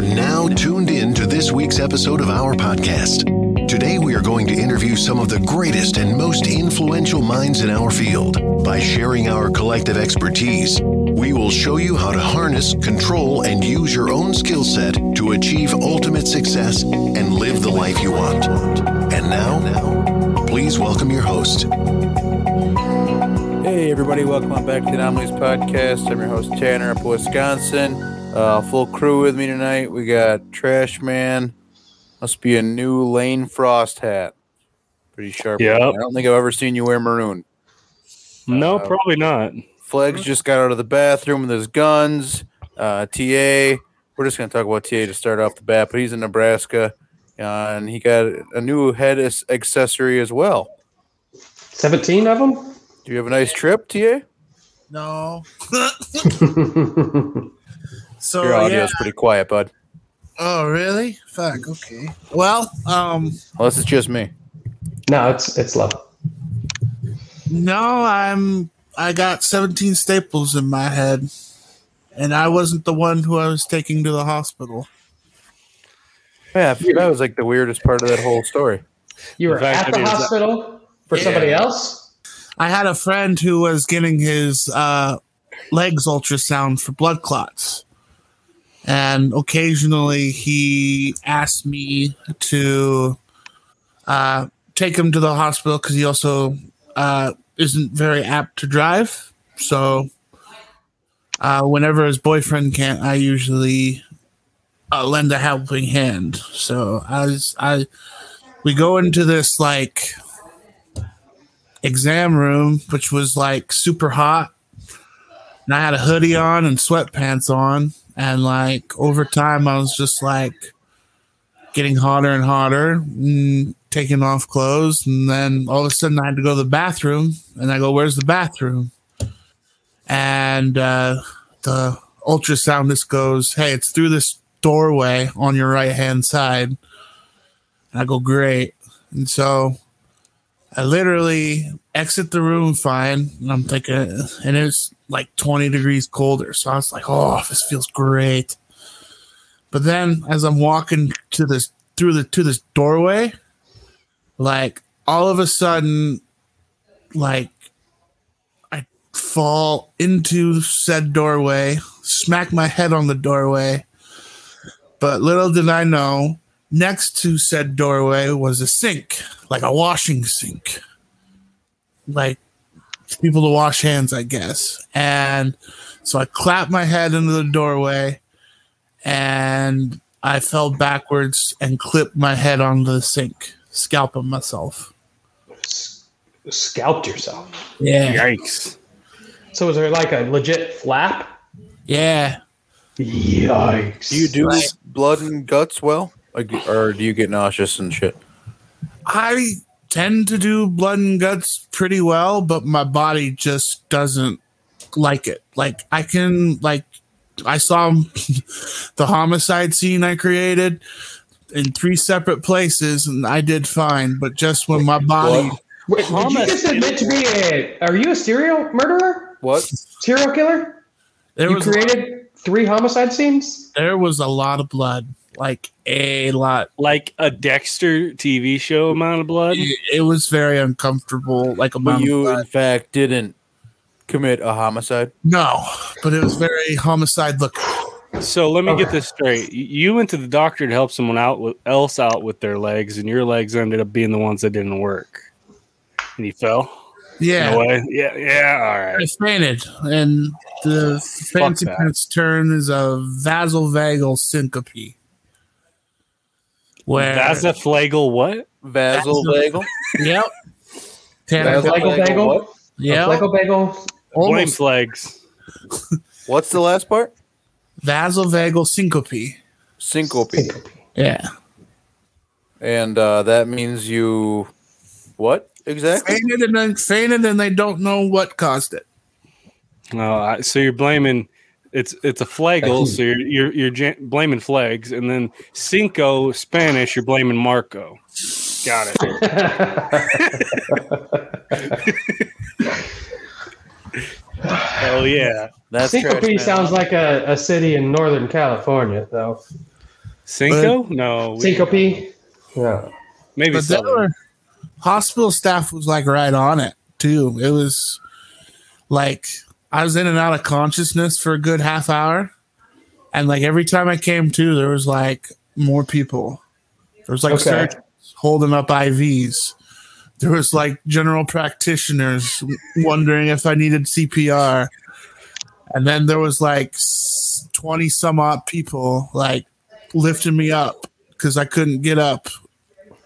You're now tuned in to this week's episode of our podcast. Today, we are going to interview some of the greatest and most influential minds in our field. By sharing our collective expertise, we will show you how to harness, control, and use your own skill set to achieve ultimate success and live the life you want. And now, please welcome your host. Hey, everybody, welcome on back to the Anomalies Podcast. I'm your host, Tanner, up Wisconsin. Uh, full crew with me tonight. We got Trash Man. Must be a new Lane Frost hat. Pretty sharp. Yeah. I don't think I've ever seen you wear maroon. No, Uh, probably not. Flegs just got out of the bathroom with his guns. Uh, TA, we're just going to talk about TA to start off the bat, but he's in Nebraska. Uh, and he got a new head as- accessory as well. 17 of them? Do you have a nice trip, TA? No. so Your audio yeah. is pretty quiet, bud. Oh really? Fuck. Okay. Well, um, Unless it's just me. no, it's it's low. no, I'm. I got 17 staples in my head, and I wasn't the one who I was taking to the hospital. Yeah, that was like the weirdest part of that whole story. You were In at the it is- hospital for Yeah. somebody else? I had a friend who was getting his uh, legs ultrasound for blood clots. And occasionally he asked me to uh, take him to the hospital because he also uh, isn't very apt to drive. So uh, whenever his boyfriend can't, I usually uh, lend a helping hand. So I was, I we go into this like exam room, which was like super hot. And I had a hoodie on and sweatpants on. And like over time, I was just like getting hotter and hotter, and taking off clothes. And then all of a sudden, I had to go to the bathroom. And I go, Where's the bathroom? And uh, the ultrasoundist goes, Hey, it's through this doorway on your right hand side. And I go, Great. And so I literally exit the room fine, and I'm thinking, uh, and it's like 20 degrees colder. So I was like, oh, this feels great. But then as I'm walking to this through the to this doorway, like all of a sudden, like I fall into said doorway, smack my head on the doorway. But little did I know, next to said doorway was a sink, like a washing sink. Like people to wash hands, I guess. And so I clapped my head into the doorway and I fell backwards and clipped my head onto the sink, scalping myself. S- Scalped yourself. Yeah. Yikes. So was there like a legit flap? Yeah. Yikes. Do you do Right. blood and guts well? Like, or do you get nauseous and shit? I tend to do blood and guts pretty well, but my body just doesn't like it. Like I can like I saw the homicide scene I created in three separate places and I did fine, but just when my body What? Wait, did you just admit to be a. Are you a serial murderer? What? Serial killer? there you was created three homicide scenes? there was a lot of blood. Like a lot. Like a Dexter TV show amount of blood. It, it was very uncomfortable. Like a But you, in fact, didn't commit a homicide. no, but it was very homicide look. So let me get this straight. You went to the doctor to help someone out with, else out with their legs, and your legs ended up being the ones that didn't work. And you fell. Yeah. In. Yeah. Yeah. All right. I right. fainted, and the fancy pants term is a vasovagal syncope. Where Vasoflagal. What? Vasovagal. Yep. Tanner, Vasovagal. Flagel bagel? What? Flagel bagel? Blame Almost flags. What's the last part? vasovagal syncope. Syncope. Yeah. And uh, that means you. What exactly? Fainted and then fainted, and they don't know what caused it. No. I, so you're blaming. It's it's a flagel, So you're you're you're ja- blaming flags, and then cinco Spanish. You're blaming Marco. Got it. Hell yeah. That's trash, Syncope man. sounds like a, a city in Northern California, though. Cinco? no, we- Syncope. Yeah. maybe but there were hospital staff was like right on it too. It was like I was in and out of consciousness for a good half hour, and like every time I came to, there was like more people. There was like Okay. surgeons holding up IVs. There was like general practitioners wondering if I needed CPR, and then there was like twenty some odd people like lifting me up because I couldn't get up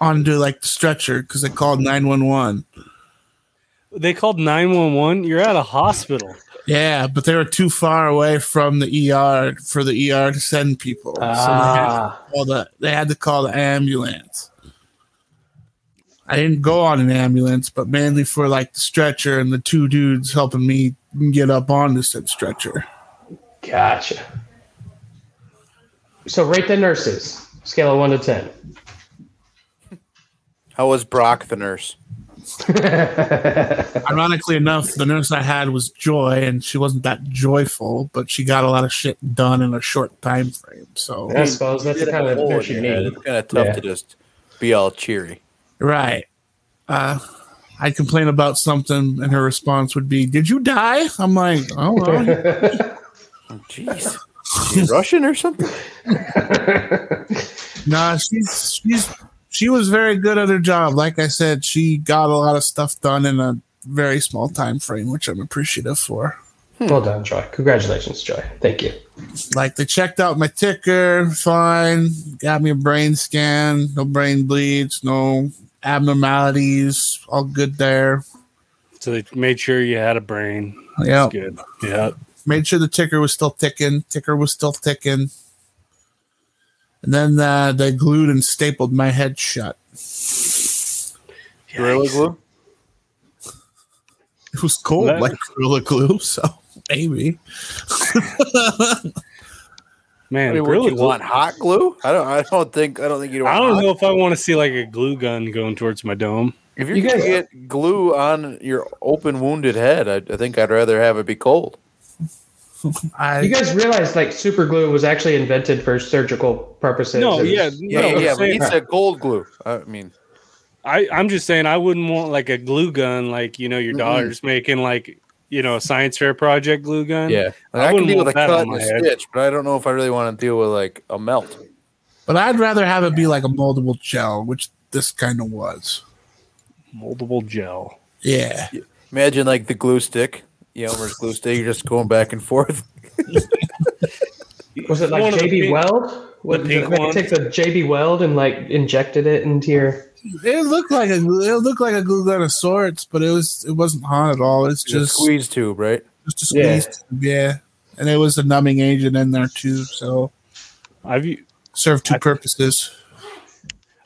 onto like the stretcher because they called 911. They called 911. You're at a hospital. Yeah, but they were too far away from the ER for the ER to send people. so they had, Ah. to call the, they had to call the ambulance. I didn't go on an ambulance, but mainly for like the stretcher and the two dudes helping me get up on the said stretcher. Gotcha. So rate the nurses. Scale of one to ten. How was Brock the nurse? Ironically enough, the nurse I had was Joy, and she wasn't that joyful, but she got a lot of shit done in a short time frame. So I suppose that's the kind of nurse you need. It's kind of tough Yeah. to just be all cheery. Right. Uh, I'd complain about something, and her response would be, "Did you die?" I'm like, "Oh, well, Oh, Jeez, she Russian or something? nah." She's she's she was very good at her job. Like I said, she got a lot of stuff done in a very small time frame, which I'm appreciative for. Hmm. well done, Joy. Congratulations, Joy. Thank you. Like they checked out my ticker, fine. Got me a brain scan, no brain bleeds, no abnormalities, all good there. So they made sure you had a brain. Yeah, Good. Yeah. made sure the ticker was still ticking. Ticker was still ticking. And then uh, they glued and stapled my head shut. Gorilla glue? It was cold, That- like Gorilla Glue, so maybe. Man, I mean, would you Glue- want hot glue? I don't. I don't think. I don't think you. I don't hot- know if I want to see like a glue gun going towards my dome. If you're You gonna guys- get glue on your open wounded head, I, I think I'd rather have it be cold. I You guys realize like super glue was actually invented for surgical purposes. No, and- yeah, Yeah, no, yeah, I'm yeah. But saying- he said cold glue. I mean, I, I'm just saying I wouldn't want like a glue gun like you know your Mm-mm. daughter's making like you know a science fair project glue gun. yeah, I I, can wouldn't deal with a want that cut and a head. stitch, but I don't know if I really want to deal with like a melt. but I'd rather have it be like a moldable gel, which this kind of was. moldable gel. Yeah. Imagine like the glue stick, Elmer's glue stick. You're just going back and forth. Was it like JB pink- Weld? What, pink like one? take the JB Weld and like injected it into your. It looked like a glue- it looked like a glue gun of sorts, but it was it wasn't hot at all. It's Just a squeeze tube, right? just a Yeah. squeeze. tube, Yeah. And it was a numbing agent in there too, so I've u- served two I- purposes.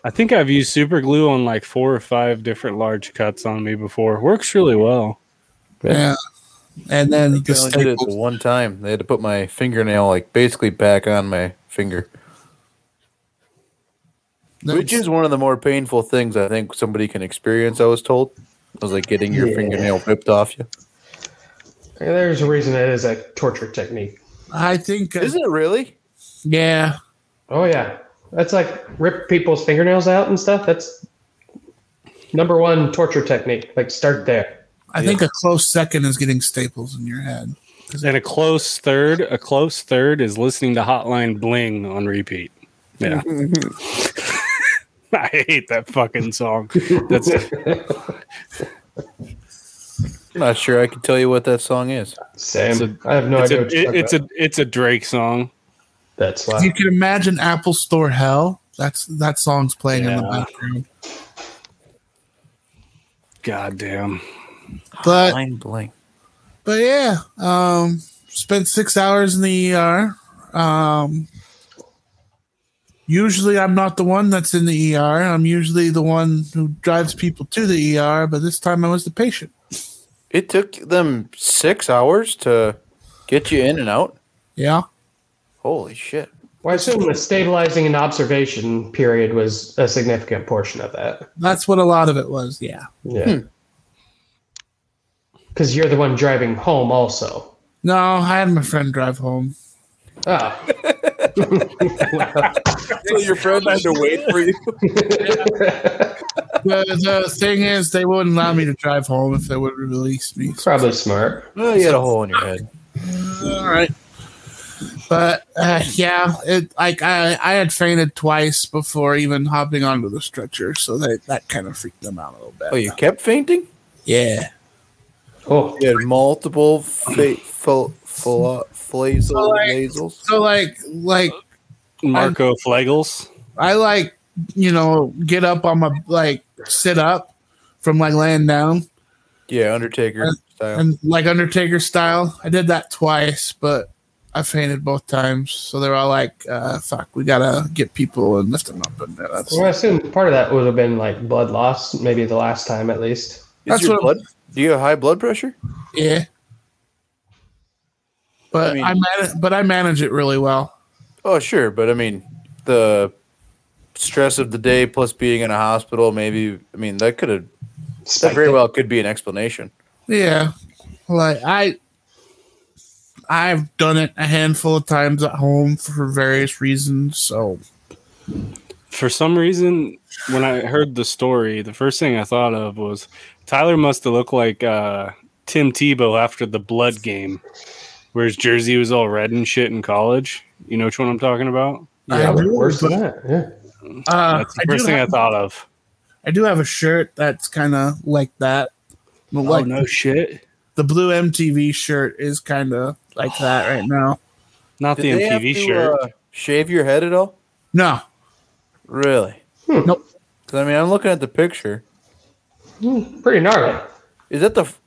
I think I've used super glue on like four or five different large cuts on me before. Works really well. Yeah. And then I the only did it one time. They had to put my fingernail like basically back on my finger, which is one of the more painful things I think somebody can experience. I was told I was like getting your Yeah. fingernail ripped off you. There's a reason it is a torture technique. I think uh, Is it really? yeah. Oh yeah, that's like rip people's fingernails out and stuff. That's number one torture technique. Like start there. I think a close second is getting staples in your head. And a close third, a close third is listening to Hotline Bling on repeat. Yeah. I hate that fucking song. That's I'm not sure I can tell you what that song is. Same. It's a- I have no it's idea. a what you're it's a it's a Drake song. That's why. You can imagine Apple Store Hell, that's that song's playing in the background. God damn. But Line blank. but yeah, um, spent six hours in the ER. Um, usually, I'm not the one that's in the ER. I'm usually the one who drives people to the ER. But this time, I was the patient. It took them six hours to get you in and out. Yeah, Holy shit! Well, I assume the stabilizing and observation period was a significant portion of that. that's what a lot of it was. Yeah. Yeah. Because you're the one driving home, also. No, I had my friend drive home. Oh. So your friend had to wait for you. the, the thing is, they wouldn't allow me to drive home if they would release me. Probably smart. Oh, you had a hole in your head. All right. But uh, yeah, it like I, I had fainted twice before even hopping onto the stretcher, so that that kind of freaked them out a little bit. Oh, you kept fainting? Yeah. Oh, You had multiple fa- fl- fl- flazel So, like- nasals. So like like Marco Flagels. I like you know get up on my like sit up from like laying down Yeah, Undertaker Uh, style. and like Undertaker style. I did that twice, but I fainted both times. So they're all like, uh, "Fuck, we gotta get people and lift them up." And that's well, I assume part of that would have been like blood loss, maybe the last time at least. Is that's your what- blood? Do you have high blood pressure? yeah. But I mean- I, manage, but I manage it really well. Oh, sure, but I mean, the stress of the day plus being in a hospital, maybe. I mean, that could have that very well could be an explanation. Yeah, like I, I've done it a handful of times at home for various reasons. So For some reason, when I heard the story, the first thing I thought of was Tyler must have looked like uh, Tim Tebow after the blood game, where his jersey was all red and shit in college. You know which one I'm talking about? Yeah, I do, worse than that. Yeah. uh, That's the I first thing I thought of. I do have a shirt that's kind of like that. But like oh no shit! the blue MTV shirt is kind of like that right now. Not Did the they have MTV to, shirt. uh, shave your head at all? No, Really? Nope. 'Cause, I mean, I'm looking at the picture. Hmm, Pretty gnarly. Is that the? f-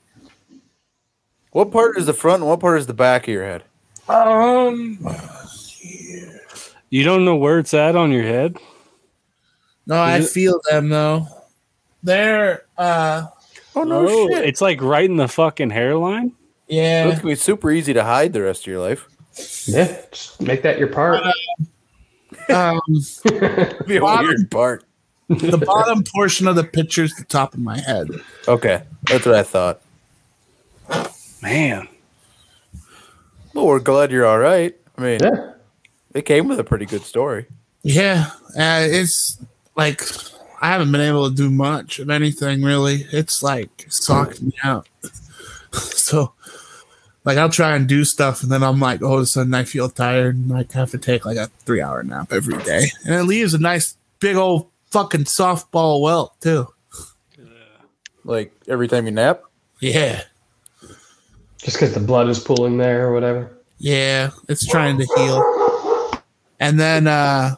What part is the front and what part is the back of your head? um, you don't know where it's at on your head. no, I it- feel them though. They're uh, Oh no Oh, shit! it's like right in the fucking hairline. yeah, It's gonna be super easy to hide the rest of your life. Yeah, just make that your part. um, be a weird part. The bottom portion of the picture is the top of my head. Okay, that's what I thought. Man, Well, we're glad you're all right. I mean, Yeah. it came with a pretty good story. Yeah, uh, it's like I haven't been able to do much of anything really. It's like sucked me out. so, like, I'll try and do stuff, and then I'm like, all of a sudden, I feel tired, and like have to take like a three hour nap every day, and it leaves a nice big old fucking softball welt too. Like every time you nap. Yeah, Just because the blood is pooling there or whatever. yeah, it's trying to heal. And then uh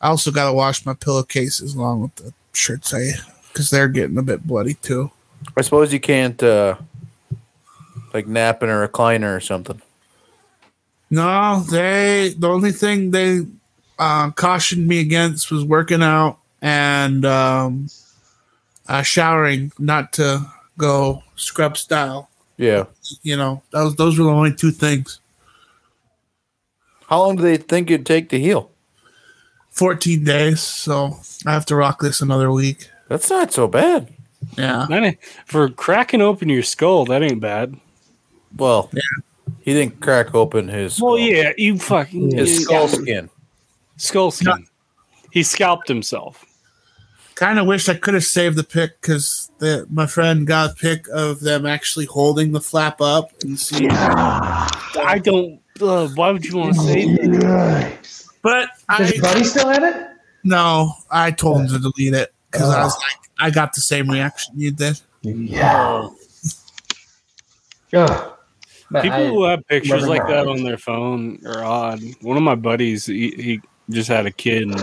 I also got to wash my pillowcases along with the shirts, I because they're getting a bit bloody too. I suppose you can't uh like nap in a recliner or something. No, they the only thing they uh, cautioned me against was working out and um, uh, showering, not to go scrub style. Yeah. You know, those those were the only two things. How long do they think it'd take to heal? Fourteen days, so I have to rock this another week. That's not so bad. Yeah, that ain't, for cracking open your skull, that ain't bad. Well, yeah. he didn't crack open his skull. Well, yeah, you fucking his skull skin. skull skin. He scalped himself. Kind of wish I could have saved the pic because my friend got a pic of them actually holding the flap up and see. I don't. Uh, why would you want to save that? Nice. But Does I your buddy still have it? no, I told him to delete it because I was like, I got the same reaction you did. Yeah. Ugh. People I- who have pictures like that that. on their phone are odd. One of my buddies, he, he just had a kid, and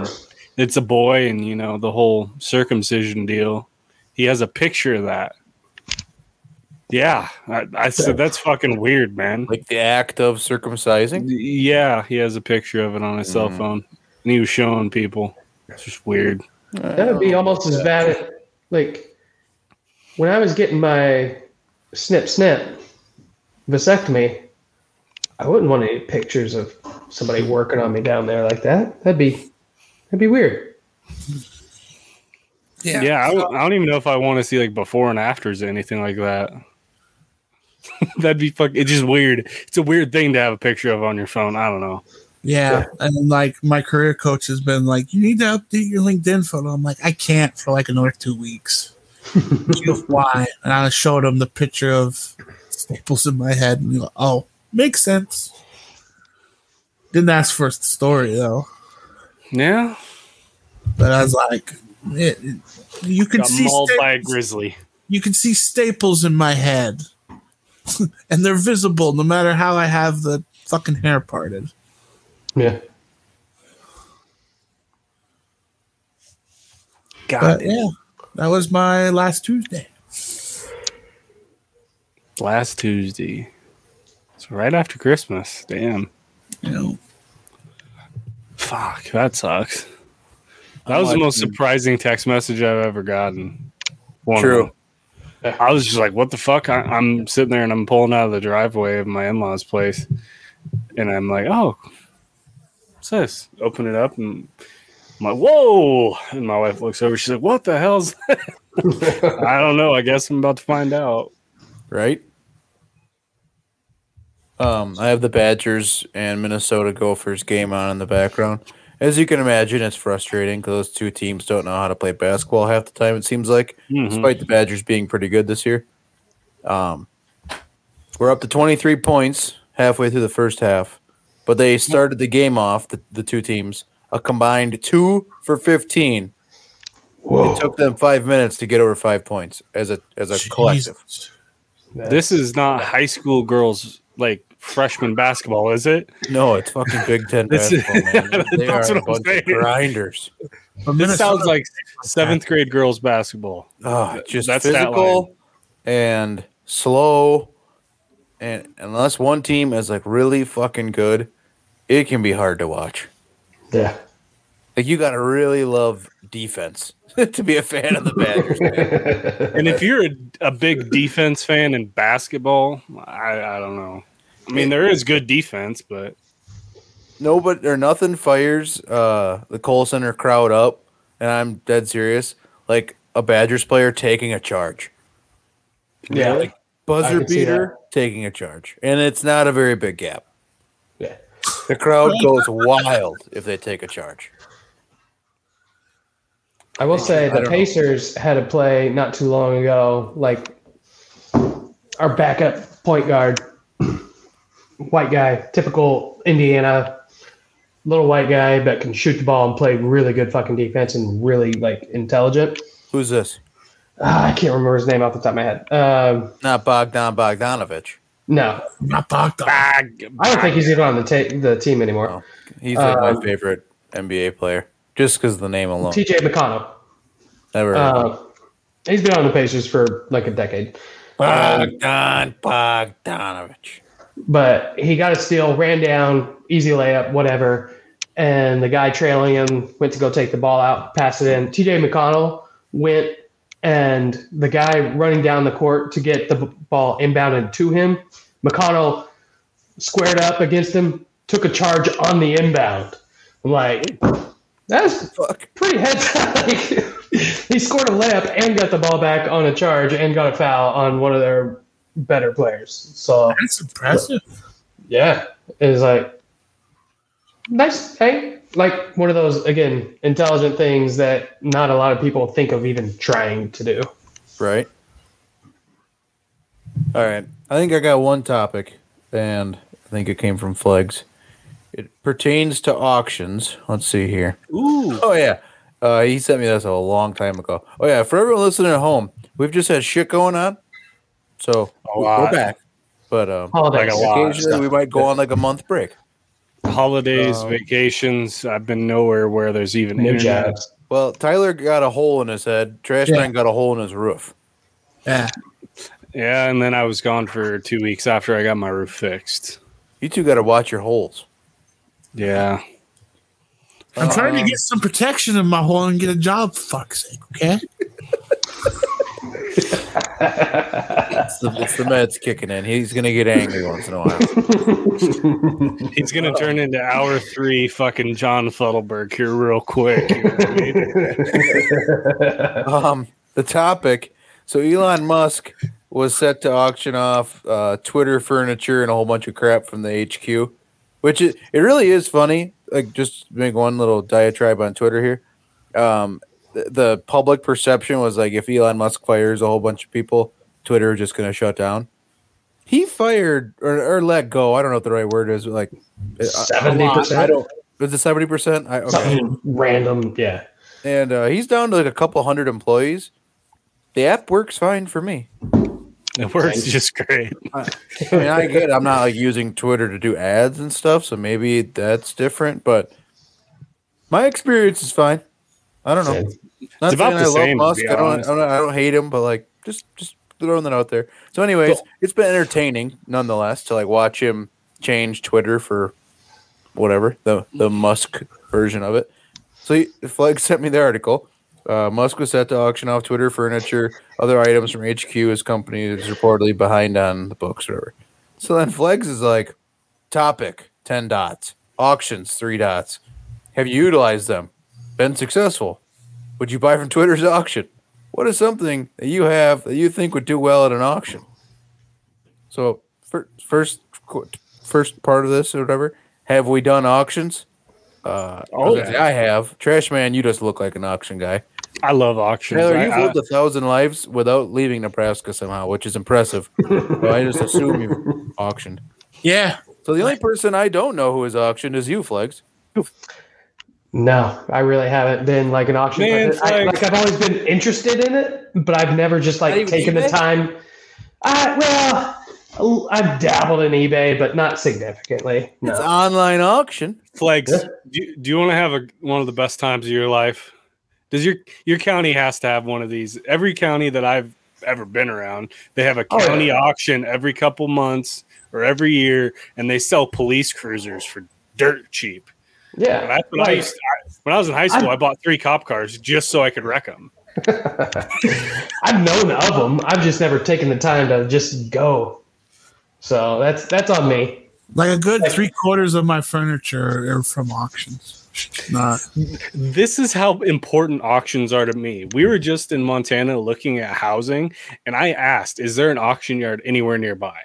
it's a boy, and you know the whole circumcision deal. He has a picture of that. Yeah, I, I said that's fucking weird, man. Like the act of circumcising. Yeah, he has a picture of it on his cell Mm. phone, and he was showing people. It's just weird. That would be almost as bad. as, Like when I was getting my snip snip vasectomy, I wouldn't want any pictures of somebody working on me down there like that. That'd be that'd be weird. Yeah, I, don't- I don't even know if I want to see like before and afters or anything like that. That'd be fuck. It's just weird. It's a weird thing to have a picture of on your phone. I don't know. Yeah. And like my career coach has been like, you need to update your LinkedIn photo. I'm like, I can't for like another two weeks. Why? And I showed him the picture of staples in my head and he go, oh, makes sense. Didn't ask for a story though. Yeah. But I was like, it, it- you can Got see mauled by a staples, grizzly. you can see staples in my head. and they're visible no matter how I have the fucking hair parted. Yeah. God But damn. yeah, that was my last Tuesday. Last Tuesday. So right after Christmas. Damn. You know, Fuck, that sucks. That I'm was the most surprising text message I've ever gotten. One True. I was just like, "What the fuck?" I, I'm sitting there and I'm pulling out of the driveway of my in-laws' place, and I'm like, "Oh, what's this?" Open it up, and I'm like, "Whoa!" And my wife looks over. She's like, "What the hell's?" That? I don't know. I guess I'm about to find out. right? Um, I have the Badgers and Minnesota Gophers game on in the background. As you can imagine, it's frustrating because those two teams don't know how to play basketball half the time. It seems like, Mhm. despite the Badgers being pretty good this year. Um, we're up to 23 points halfway through the first half, but they started the game off the, the two teams a combined two for 15. It took them five minutes to get over five points as a as a collective. Jesus. This is not high school girls like freshman basketball, is it? No, it's fucking Big Ten basketball, man. They That's are a what I'm bunch of saying. grinders. This sounds like seventh grade girls basketball. Oh, just That's that physical and slow. And unless one team is like really fucking good, it can be hard to watch. Yeah. Like you got to really love defense to be a fan of the Badgers. And if you're a, a big defense fan in basketball, I, I don't know. I mean, there is good defense, but no, but or nothing fires uh, the Kohl Center crowd up, and I'm dead serious. Like a Badgers player taking a charge. Yeah. Like buzzer beater taking a charge, and it's not a very big gap. Yeah. The crowd goes wild if they take a charge. I will say I the don't know. Pacers had a play not too long ago, like our backup point guard, white guy, typical Indiana, little white guy, but can shoot the ball and play really good fucking defense and really like intelligent. Who's this? Ah, I can't remember his name off the top of my head. Um, Not Bogdan Bogdanovich. no, Not Bogdan. I don't think he's even on the ta- the team anymore. Oh. He's like Um, my favorite NBA player, just because the name alone. TJ McConnell. Never. heard. Uh, he's been on the Pacers for like a decade. Bogdan Bogdanovich. but he got a steal, ran down, easy layup, whatever. And the guy trailing him went to go take the ball out, pass it in. TJ McConnell went, and the guy running down the court to get the ball inbounded to him, McConnell squared up against him, took a charge on the inbound. I'm like, that's Fuck. pretty heads like, he scored a layup and got the ball back on a charge and got a foul on one of their better players. So That's impressive. yeah, it's like nice. Hey, like one of those again intelligent things that not a lot of people think of even trying to do. Right. All right. I think I got one topic, and I think it came from Flegs. It pertains to auctions. Let's see here. Ooh. Oh yeah, uh, he sent me this a long time ago. Oh yeah, for everyone listening at home, we've just had shit going on, so we're back. But um, Holidays. Like occasionally we might go on like a month break. Holidays, Um, vacations. I've been nowhere where there's even New internet. jobs. Well, Tyler got a hole in his head. Trash Yeah. man got a hole in his roof. Yeah. Yeah, and then I was gone for two weeks after I got my roof fixed. You two got to watch your holes. Yeah. I'm trying to Um, get some protection in my hole and get a job, for fuck's sake, okay? It's the, it's the meds kicking in. He's gonna get angry once in a while. He's gonna turn into hour three fucking John Fuddleberg here real quick. You know I mean? Um, the topic. So Elon Musk was set to auction off uh, Twitter furniture and a whole bunch of crap from the HQ, Which it, it really is funny. Like just to make one little diatribe on Twitter here. Um, the, the public perception was like if Elon Musk fires a whole bunch of people, Twitter is just going to shut down. He fired or, or let go. I don't know what the right word is. Like a- a lot. 70%? I don't. Was it seventy percent? Okay. Something random. Yeah. And uh, he's down to like a couple hundred employees. The app works fine for me. It works just great. I mean, I get. it. I'm not like using Twitter to do ads and stuff, so maybe that's different. But my experience is fine. I don't know. Same. Not It's about saying the I love same, to Musk. I don't, I don't. I don't hate him, but like, just just throwing that out there. So, anyways, Cool. it's been entertaining nonetheless to like watch him change Twitter for whatever the the Musk version of it. So, he, Flag sent me the article. Uh, Musk was set to auction off Twitter furniture, other items from HQ. His company is reportedly behind on the books, whatever. So then Flex is like, topic, 10 dots. Auctions, three dots. Have you utilized them? Been successful? Would you buy from Twitter's auction? What is something that you have that you think would do well at an auction? So, fir- first, first part of this or whatever, have we done auctions? Uh, Oh, I, I have. Trash man, you just look like an auction guy. I love auctions. Taylor, I- you've I- lived a thousand lives without leaving Nebraska somehow, which is impressive. so I just assume you auctioned. Yeah. So the only person I don't know who is auctioned is you, Flex. No, I really haven't been like an auction. Man. I, like- like I've always been interested in it, but I've never just like taken the eBay? time. I well, I've dabbled in eBay, but not significantly. It's online auction. Flex, Yeah. do you, do you want to have a, one of the best times of your life? Your your county has to have one of these? Every county that I've ever been around, they have a Oh, yeah. county auction every couple months or every year, and they sell police cruisers for dirt cheap. Yeah, And that's what I used to, I, when I was in high school. I, bought three cop cars just so I could wreck them. I've known of them. I've just never taken the time to just go. So that's that's on me. Like a good three quarters of my furniture are from auctions. Not This is how important auctions are to me. We were just in Montana looking at housing, and I asked, "Is there an auction yard anywhere nearby?"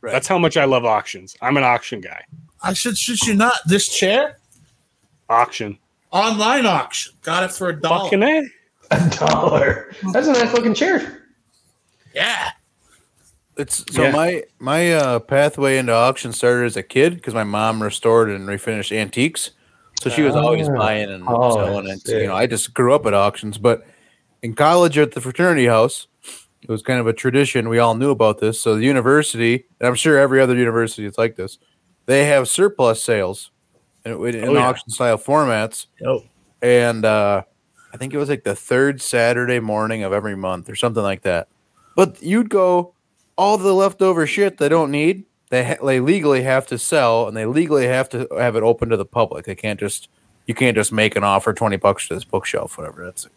Right. That's how much I love auctions. I'm an auction guy. I should should you not this chair? Auction. Online auction. Got it for a dollar. Fucking A. A dollar. That's a nice looking chair. yeah. It's so Yeah. my my uh, pathway into auction started as a kid because my mom restored and refinished antiques. So she was always Ah. buying and Oh, selling it. You know, I just grew up at auctions, but in college at the fraternity house, it was kind of a tradition. We all knew about this. So the university, and I'm sure every other university is like this, they have surplus sales in, in Oh, yeah. auction style formats. Oh. and uh, I think it was like the third Saturday morning of every month or something like that. But you'd go all the leftover shit they don't need. They ha- they legally have to sell, and they legally have to have it open to the public. They can't just you can't just make an offer twenty bucks to this bookshelf, whatever. That's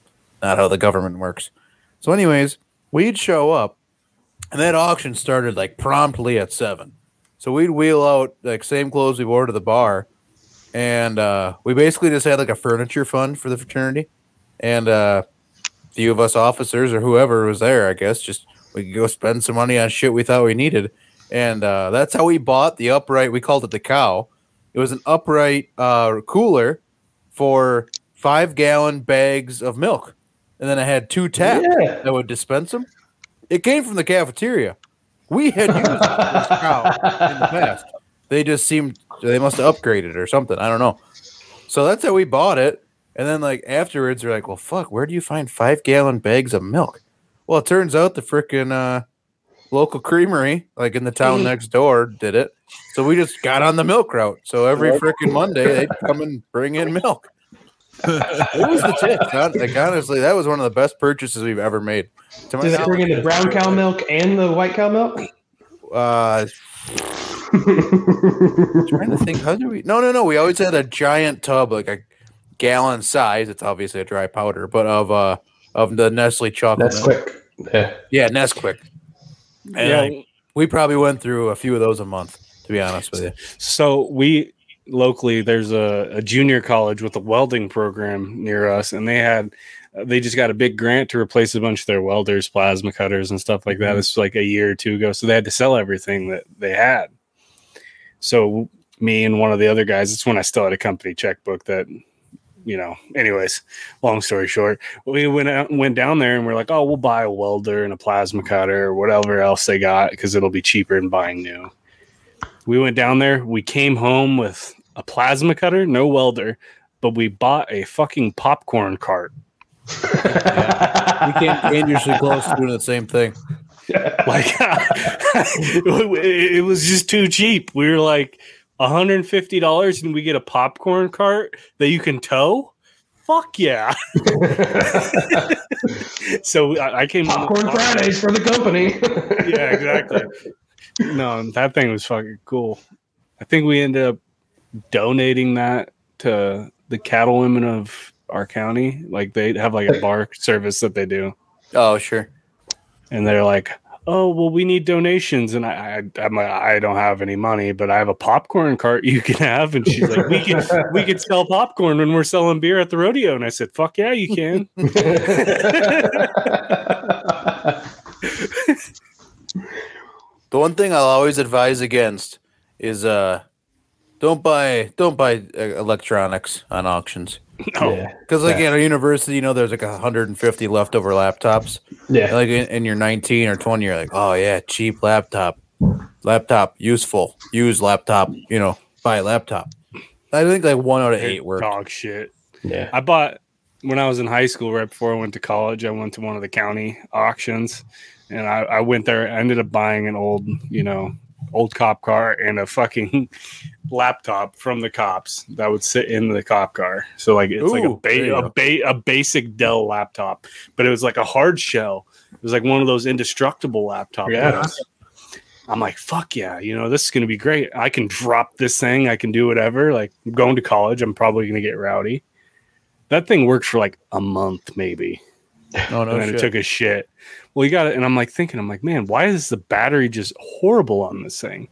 not how the government works. So, anyways, we'd show up, and that auction started like promptly at seven. So we'd wheel out like same clothes we wore to the bar, and uh, we basically just had like a furniture fund for the fraternity, and uh, a few of us officers or whoever was there, I guess, just we could go spend some money on shit we thought we needed, and uh, that's how we bought the upright. We called it the cow. It was an upright uh, cooler for five gallon bags of milk, and then I had two taps Yeah. that would dispense them. It came from the cafeteria. We had used this cow in the past. They just seemed they must have upgraded or something. I don't know. So that's how we bought it. And then like afterwards, they're like, "Well, fuck, where do you find five gallon bags of milk?" Well, it turns out the freaking uh, local creamery, like in the town next door, did it. So we just got on the milk route. So every freaking Monday, they'd come and bring in milk. it was the tip. Hon- Like honestly, that was one of the best purchases we've ever made. To my Does it bring in the brown cow milk and the white cow milk? Uh, trying to think. How do we? No, no, no. We always had a giant tub, like a gallon size. It's obviously a dry powder, but of uh of the Nestle chocolate. That's milk. quick. Yeah. Yeah, Nesquik. And Yeah. I- we probably went through a few of those a month. To be honest with you, So we locally there's a, a junior college with a welding program near us, and they had uh, they just got a big grant to replace a bunch of their welders, plasma cutters, and stuff like that. Mhm. It's like a year or two ago, so they had to sell everything that they had. So me and one of the other guys. It's when I still had a company checkbook that, you know. Anyways, long story short, we went out, went down there and we're like, oh, we'll buy a welder and a plasma cutter or whatever else they got because it'll be cheaper than buying new. We went down there. We came home with a plasma cutter, no welder, but we bought a fucking popcorn cart. We came dangerously close to doing the same thing. Like it, it was just too cheap. We were like $150 and we get a popcorn cart that you can tow. Fuck yeah. so I, I came on the- Popcorn Fridays for the company. yeah, exactly. No, that thing was fucking cool. I think we ended up donating that to the cattlewomen of our county. Like they have like a bar service that they do, Oh, sure. and they're like, "Oh, well, we need donations," and I, I I'm like, I don't have any money, but I have a popcorn cart you can have, and she's like, "We can we can sell popcorn when we're selling beer at the rodeo," and I said, "Fuck yeah, you can." The one thing I'll always advise against is uh, don't buy don't buy uh, electronics on auctions No, Yeah. because like Yeah. at a university, you know, there's like 150 leftover laptops. Yeah. Like in, in you're 19 or 20, you're like, oh yeah, cheap laptop, laptop, useful, use laptop, you know, buy a laptop. I think like one out of eight worked. dog shit. Yeah. I bought when I was in high school, right before I went to college. I went to one of the county auctions, and I, I went there. I ended up buying an old, you know, old cop car and a fucking laptop from the cops that would sit in the cop car. So like it's like a Ooh, there you ba- a, ba- a basic Dell laptop, but it was like a hard shell. It was like one of those indestructible laptops. Yeah. I'm like, fuck yeah, you know, this is gonna be great. I can drop this thing, I can do whatever. Like I'm going to college, I'm probably gonna get rowdy. That thing worked for like a month, maybe. No, oh, no and it took a shit. Well, you got it, and I'm like thinking, I'm like, man, why is the battery just horrible on this thing?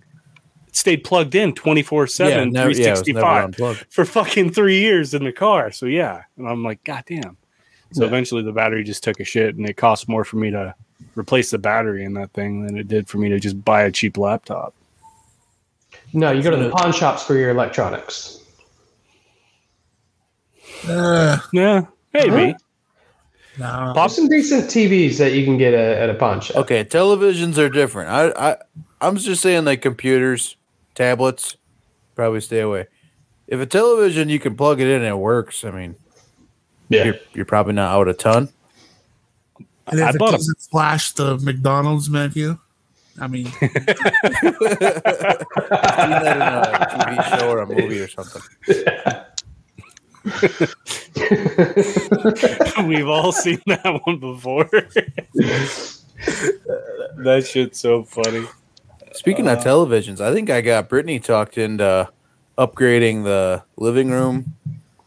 It stayed plugged in 24 7, yeah, it 365 unplugged. for fucking three years in the car. So yeah. And I'm like, God damn. So Yeah. eventually the battery just took a shit and it cost more for me to replace the battery in that thing than it did for me to just buy a cheap laptop. No, you go to the pawn shops for your electronics. Uh, Yeah, maybe. Huh? No. There's some decent TVs that you can get a, at a punch. Okay, televisions are different. I, I, I'm just saying like computers, tablets, probably stay away. If a television you can plug it in and it works, I mean, Yeah. you're, you're probably not out a ton. And if I it bought a- doesn't flash the McDonald's menu, I mean, I've seen that in a TV show or a movie or something. We've all seen that one before. that shit's so funny. Speaking of televisions, I think I got Brittany talked into upgrading the living room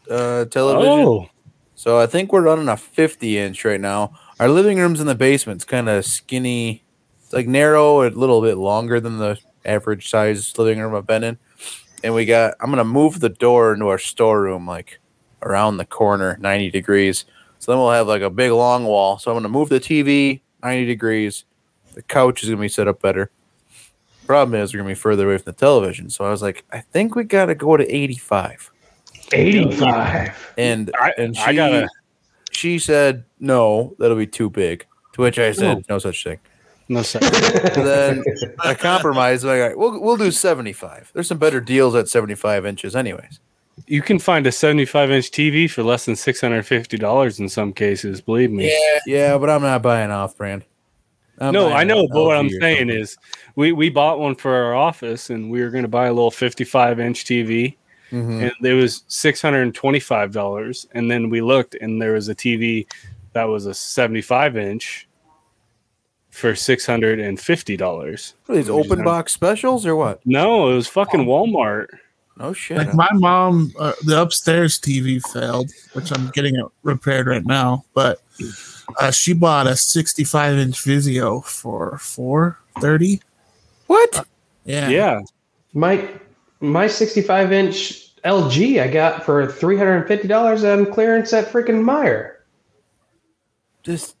uh, television. Oh, So I think we're running a 50 inch right now. Our living room's in the basement. It's kind of skinny. It's like narrow, a little bit longer than the average size living room I've been in. And we got, I'm going to move the door into our storeroom like around the corner, 90 degrees. So then we'll have like a big long wall. So I'm going to move the TV 90 degrees. The couch is going to be set up better. Problem is, we're going to be further away from the television. So I was like, I think we got to go to 85 85. and I- and she I gotta- she said no, that'll be too big. To which I said No. no, such thing. no sir. So then I compromised. Like, all right, we'll we'll do seventy five. There's some better deals at seventy five inches, anyways. You can find a 75 inch TV for less than $650 in some cases, believe me. Yeah, yeah but I'm not buying off brand. I'm no, I know, but what I'm saying is we, we bought one for our office and we were going to buy a little 55 inch TV Mhm. and it was $625. And then we looked and there was a TV that was a 75 inch for $650. What are these open box specials or what? No, it was fucking Walmart. No shit. like my mom, uh, the upstairs TV failed, which I'm getting it repaired right now. But uh, she bought a 65 inch Vizio for 430. what? Yeah, Yeah. My my 65 inch LG I got for $350 on clearance at freaking Meijer. Just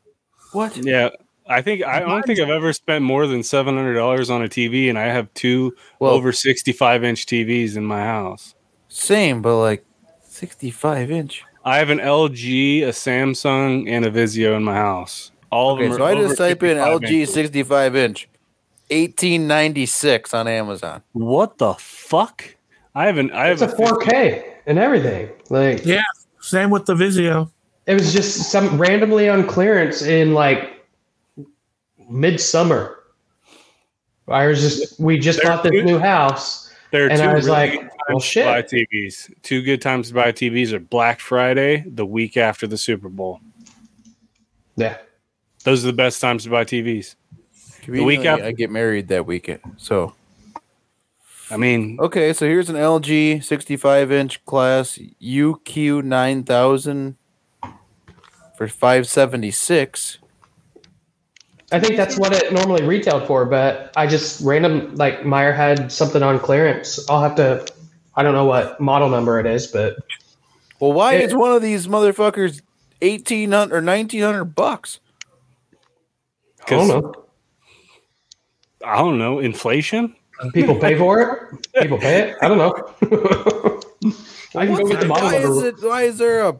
what? Yeah. I think I don't think I've ever spent more than seven hundred dollars on a TV, and I have two Well- over sixty-five inch TVs in my house. Same, but like 65 inch. I have an LG, a Samsung, and a Vizio in my house. All of Okay, them. so are I over just type in LG inches. 65 inch, 1896 on Amazon. What the fuck? I haven't. I It's a 4K and everything. Like Yeah, same with the Vizio. it was just some randomly on clearance in like midsummer. I was just we just They're bought this good. new house. There are and two I was really like, good times well, to shit. buy TVs. Two good times to buy TVs are Black Friday, the week after the Super Bowl. Yeah. Those are the best times to buy TVs. The week after- I get married that weekend. So I mean, okay, so here's an LG 65 inch class UQ 9000 for 576. I think that's what it normally retailed for, but I just random like Meijer had something on clearance. I'll have to I don't know what model number it is, but Well, why It- is one of these motherfuckers 1800 or 1900 bucks? I don't know. I don't know, inflation. People pay for it. People pay it. I don't know. I can go get the model why is number. it? Why is there a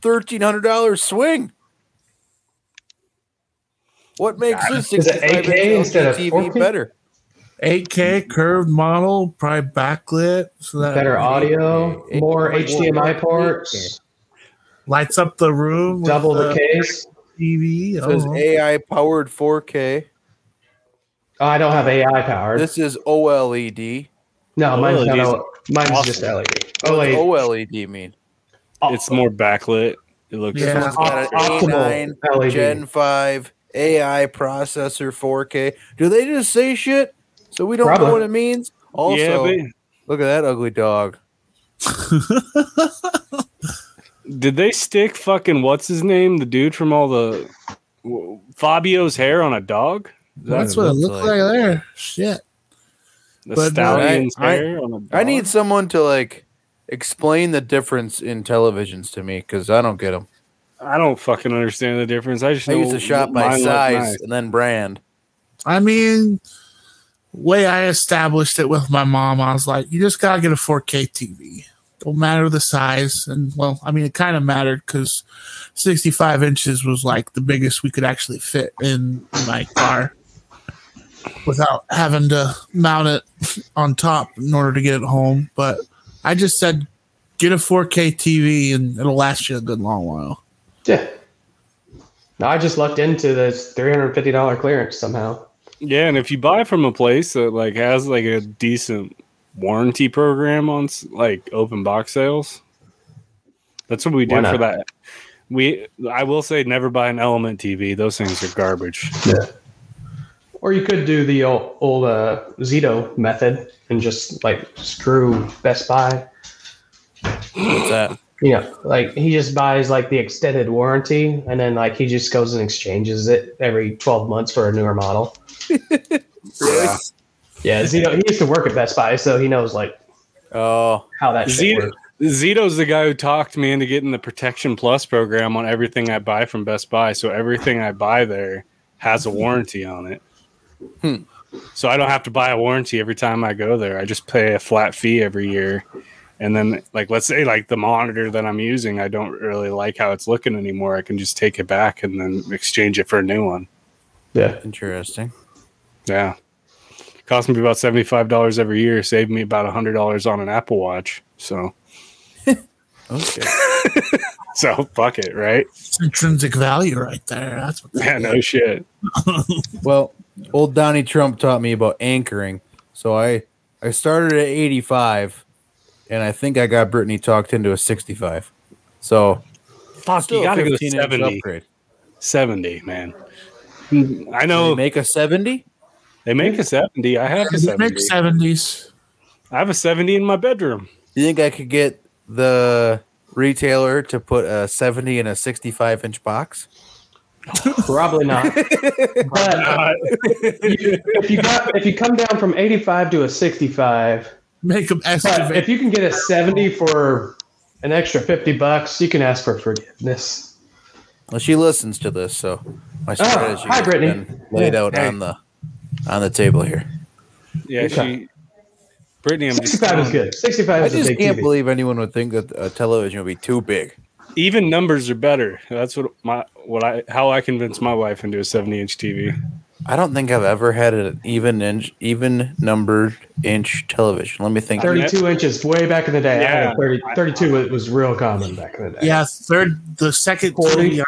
thirteen hundred dollars swing? What makes this 65 8K inch instead of TV 4K? better? 8K curved model, probably backlit, so that Better audio, Eight- more eight- HDMI eight- ports, lights up the room. double the case. TV. It says Oh. AI powered 4K. Oh, I don't have AI powered. This is OLED. no, mine's not. O- Mine's Awesome. just LED. What does OLED. OLED mean? It's more backlit. It looks. Yeah. It's got an A9 LED. Gen 5 AI processor 4K. Do they just say shit so we don't Probably. know what it means? Also, yeah, but look at that ugly dog. did they stick fucking what's his name? The dude from all the Fabio's hair on a dog? Is that That's what it looks looks like. like. there. Shit. the but, uh, stallion's I- hair on a dog? I need someone to like explain the difference in televisions to me because I don't get them. I don't fucking understand the difference. I just I know used to shop by size nice. and then brand. I mean, way I established it with my mom, I was like, you just gotta get a 4K TV. Don't matter the size, and well, I mean, it kind of mattered because 65 inches was like the biggest we could actually fit in my car without having to mount it on top in order to get it home. But I just said, get a 4K TV, and it'll last you a good long while. Yeah. No, I just lucked into this three hundred fifty dollar clearance somehow. Yeah, and if you buy from a place that like has like a decent warranty program on like open box sales, that's what we Why did for that. We, I will say, never buy an Element TV. Those things are garbage. Yeah. Or you could do the old, old uh, Zito method and just like screw Best Buy. What's that? You know, like he just buys like the extended warranty and then like he just goes and exchanges it every 12 months for a newer model. Yeah. Yeah, Zito, he used to work at Best Buy, so he knows like Oh, how that Zito, works. Zito's the guy who talked me into getting the Protection Plus program on everything I buy from Best Buy. So everything I buy there has a warranty on it. Hmm. So I don't have to buy a warranty every time I go there. I just pay a flat fee every year. And then, like, let's say, like the monitor that I'm using, I don't really like how it's looking anymore. I can just take it back and then exchange it for a new one. Yeah. interesting. Yeah. Cost me about $75 every year, saved me about $100 on an Apple Watch. So, Okay. so fuck it, right? It's intrinsic value right there. That's what Yeah, no shit. well, old Donnie Trump taught me about anchoring. So I I started at 85 and I think I got Brittany talked into a 65. So Fuck, you gotta go to 15 inch 70. upgrade. 70, man. I know they make a 70? they make a 70. I have a 70. makes 70s. I have a 70 in my bedroom. You think I could get the retailer to put a 70 in a 65 inch box? Probably not. but Uh, if you got if you come down from 85 to a 65, Make them but if you can get a 70 for an extra 50 bucks, you can ask for forgiveness. Well, she listens to this, so my oh, strategy hi, has Brittany. been laid out Hey. on the on the table here. Yeah, she. Brittany, I'm just 65 is good. 65 I is a just big can't TV. believe anyone would think that a television would be too big. Even numbers are better. That's what my what I how I convinced my wife into a 70 inch TV. I don't think I've ever had an even inch, even numbered inch television. Let me think. 32 inches way back in the day. I had Yeah. a 30, 32 was- was real common back in the day. Yeah, third the second 40? TV, The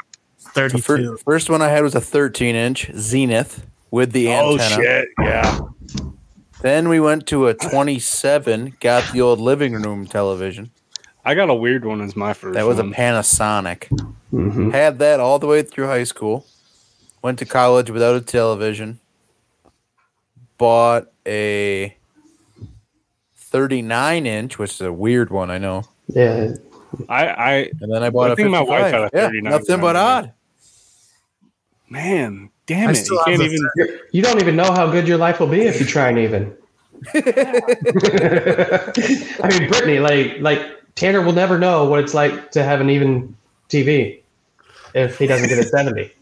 fir- 32. first one I had was a 13 inch Zenith with the Oh antenna. shit! Yeah, Then we went to a 27, got the old living room television. I got a weird one as my first. That was a one. Panasonic. Mhm. Had that all the way through high school. Went to college without a television. Bought a 39 inch, which is a weird one, I know. Yeah. I I And then I bought I a think my wife had a Yeah, 39 nothing but when I was odd. man, damn I it! still You can't even. You're- You don't even know how good your life will be if you try and even. I mean, Brittany, like, like Tanner will never know what it's like to have an even TV if he doesn't get a 70.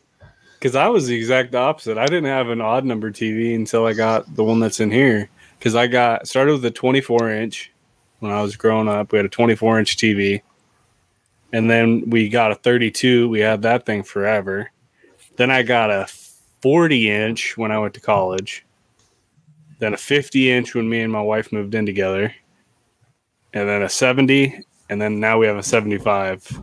Because I was the exact opposite. I didn't have an odd number TV until I got the one that's in here. Because I got started with a 24 inch when I was growing up. We had a 24 inch TV, and then we got a 32. We had that thing forever. Then I got a 40 inch when I went to college. Then a 50 inch when me and my wife moved in together, and then a 70, and then now we have a 75.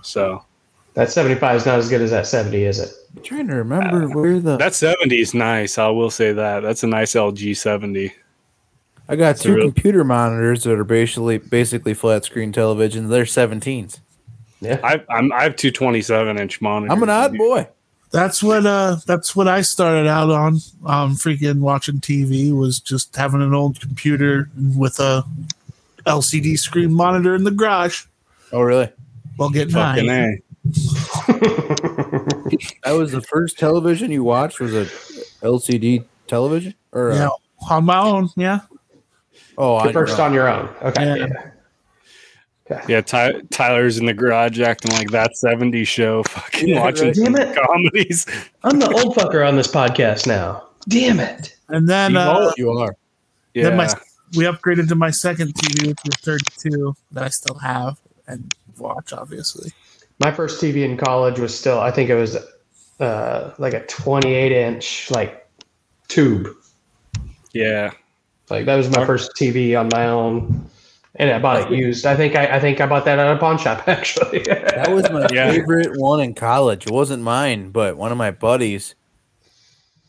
So That 75 is not as good as that 70, is it? I'm trying to remember where the. That 70 is nice. I will say that. That's a nice LG 70. I got a two real- computer monitors that are basically basically flat screen televisions. They're 17s. Yeah. I I'm, I have two 27 inch monitors. I'm an odd boy. That's what uh that's what I started out on. Um freaking watching TV was just having an old computer with a LCD screen monitor in the garage Oh, really? Well, get Fucking high. A. That was the first television you watched was a LCD television? Or uh, Yeah, on my own. Yeah, oh, on first your on your own. Okay. Yeah. yeah. Yeah, Ty, Tyler's in the garage acting like that 70s show, fucking Yeah, watching right. some Damn it. comedies. I'm the old fucker on this podcast now. Damn it. and then You uh, you are. Yeah. then my we upgraded to my second TV, which is 32 that I still have and watch, obviously. My first TV in college was still, I think it was uh, like a 28 inch like tube. yeah. Like that was my first TV on my own, and I bought it used. I think I, I think I bought that at a pawn shop actually. That was my Yeah. favorite one in college. It wasn't mine, but one of my buddies.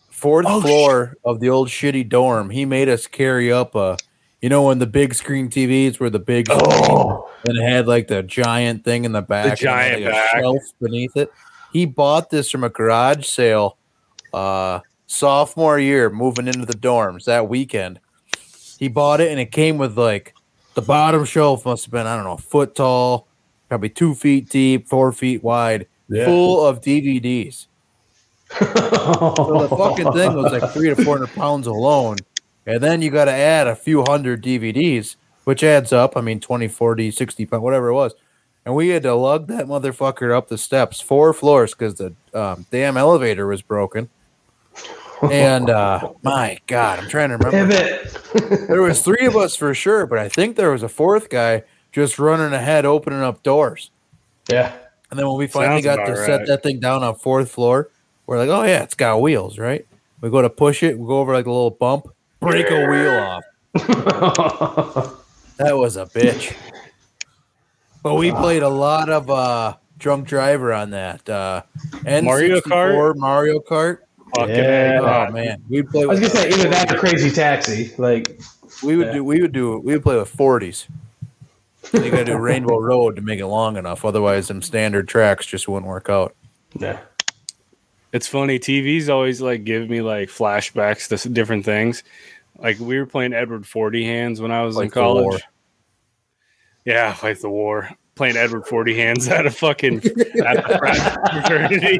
Fourth Oh, floor of the old shitty dorm. He made us carry up a, you know, when the big screen TVs were the big screen, oh, and it had like the giant thing in the back, had, giant like, back. shelf beneath it. He bought this from a garage sale, uh, sophomore year, moving into the dorms that weekend. He bought it, and it came with like the bottom shelf must have been I don't know, a foot tall, probably two feet deep, four feet wide, full of DVDs. So the fucking thing was like three to four hundred pounds alone. And then you got to add a few hundred DVDs, which adds up. I mean, 20, 40, 60 pounds, whatever it was. And we had to lug that motherfucker up the steps, four floors, because the um, damn elevator was broken. And uh, my God, I'm trying to remember. Pivot. There was three of us for sure, but I think there was a fourth guy just running ahead, opening up doors. yeah. And then when we finally Sounds got to about set that thing down on fourth floor, we're like, oh yeah, it's got wheels, right? We go to push it, we go over like a little bump, break a wheel off. That was a bitch. But we played a lot of uh drunk driver on that. Uh N64, Mario Kart? Mario Kart. Fucking Yeah. A. Oh man. We'd play I was gonna say either that or Crazy Taxi. Like we would yeah. do we would do we would play with forties. You gotta do Rainbow Road to make it long enough, otherwise them standard tracks just wouldn't work out. yeah. It's funny. TVs always like give me like flashbacks to different things. Like we were playing Edward Forty Hands when I was in Like the war. college. Yeah, like the war. playing Edward Forty Hands at a fucking at the fraternity,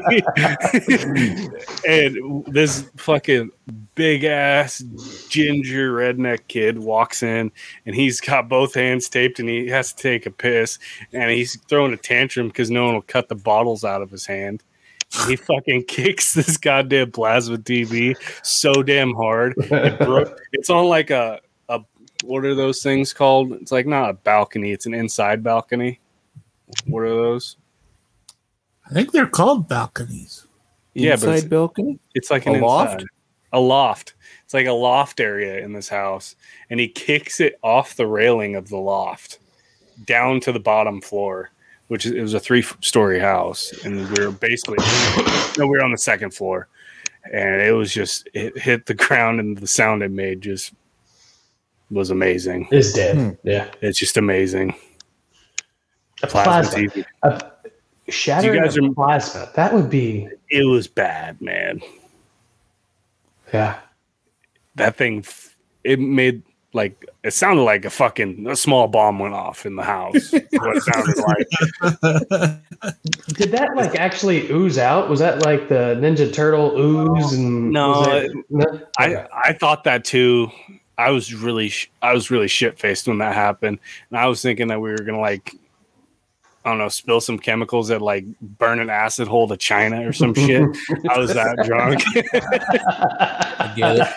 and this fucking big ass ginger redneck kid walks in, and he's got both hands taped, and he has to take a piss, and he's throwing a tantrum because no one will cut the bottles out of his hand. And he fucking kicks this goddamn plasma TV so damn hard. It broke. It's on like a a what are those things called? It's like not a balcony. It's an inside balcony. What are those? I think they're called balconies. Yeah, but Inside it's- balcony. It's like an A loft? inside- A loft. It's like a loft area in this house, and he kicks it off the railing of the loft down to the bottom floor, which is, it was a three-story house, and we were basically no, we were on the second floor, and it was just it hit the ground, and the sound it made just was amazing. Is dead. Hmm. Yeah. It's just amazing. A Plasma plasma. TV. A shattering guys of rem- plasma. That would be. It was bad, man. Yeah. that thing it made like it sounded like a fucking a small bomb went off in the house what sounded like Did that like actually ooze out? Was that like the Ninja Turtle ooze? And No, was it- no? i i thought that too i was really sh- i was really shit faced when that happened and i was thinking that we were gonna like I don't know, spill some chemicals that like burn an acid hole to China or some shit. I was that drunk. I get it.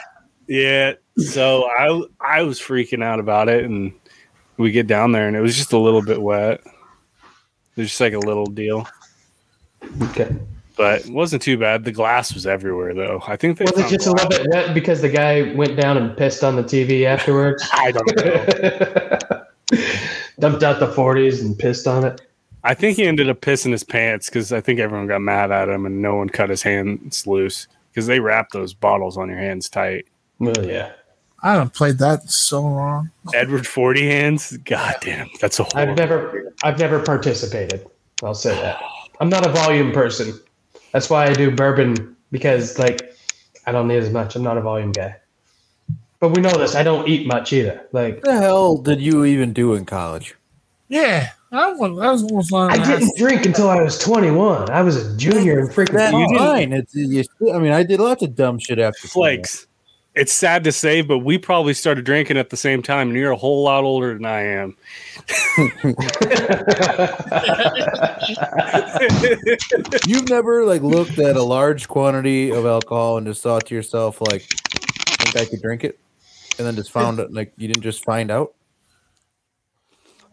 Yeah, so I I was freaking out about it, and we get down there, and it was just a little bit wet. It was just like a little deal, okay. but it wasn't too bad. The glass was everywhere, though. I think they Was it just a little bit wet because the guy went down and pissed on the TV afterwards? I don't know. Dumped out the 40s and pissed on it. I think he ended up pissing his pants because I think everyone got mad at him, and no one cut his hands loose because they wrap those bottles on your hands tight. Well, yeah. I haven't played that in so long. Edward Forty hands, god damn, that's a I've never, I've never participated. I'll say that. I'm not a volume person. That's why I do bourbon because, like, I don't need as much. I'm not a volume guy. But we know this. I don't eat much either. Like, What the hell did you even do in college? Yeah, I was. I was almost on. I didn't drink until I was 21. I was a junior in freaking That's fine. It's, you, I mean, I did lots of dumb shit after flakes. It's sad to say, but we probably started drinking at the same time, and you're a whole lot older than I am. You've never like looked at a large quantity of alcohol and just thought to yourself, like, I think I could drink it, and then just found it like you didn't just find out.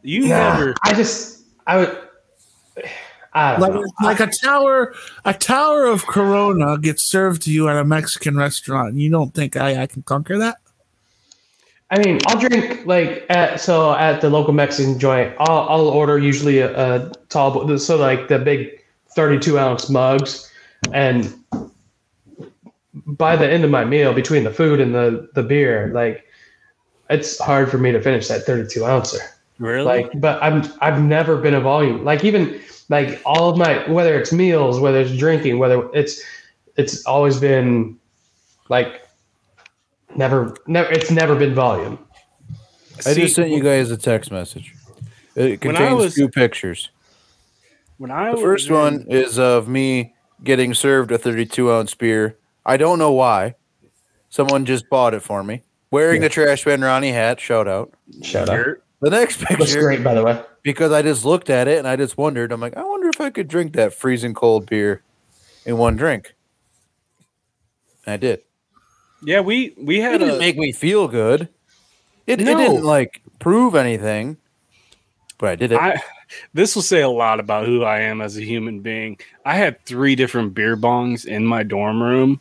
You Yeah, never. I just, I would, I don't Like, know. like a tower, a tower of Corona gets served to you at a Mexican restaurant, and you don't think I, I can conquer that? I mean, I'll drink like at so at the local Mexican joint. I'll I'll order usually a, a tall, so like the big thirty-two ounce mugs, and by the end of my meal, between the food and the the beer, like it's hard for me to finish that thirty-two ouncer. Really? Like, but I'm I've never been a volume. Like even like all of my whether it's meals, whether it's drinking, whether it's it's always been like never never it's never been volume. I See, just sent you guys a text message. It contains was- two pictures. when I The first in- one is of me getting served a 32 ounce beer. I don't know why. Someone just bought it for me. Wearing the Trash Man Ronnie hat. Shout out. Shout out. The next Looks picture, great, by the way. Because I just looked at it and I just wondered. I'm like, I wonder if I could drink that freezing cold beer in one drink. And I did. yeah, we we had. It didn't a make me feel good. It, No. it didn't like prove anything, but I did it. I this will say a lot about who I am as a human being. I had three different beer bongs in my dorm room.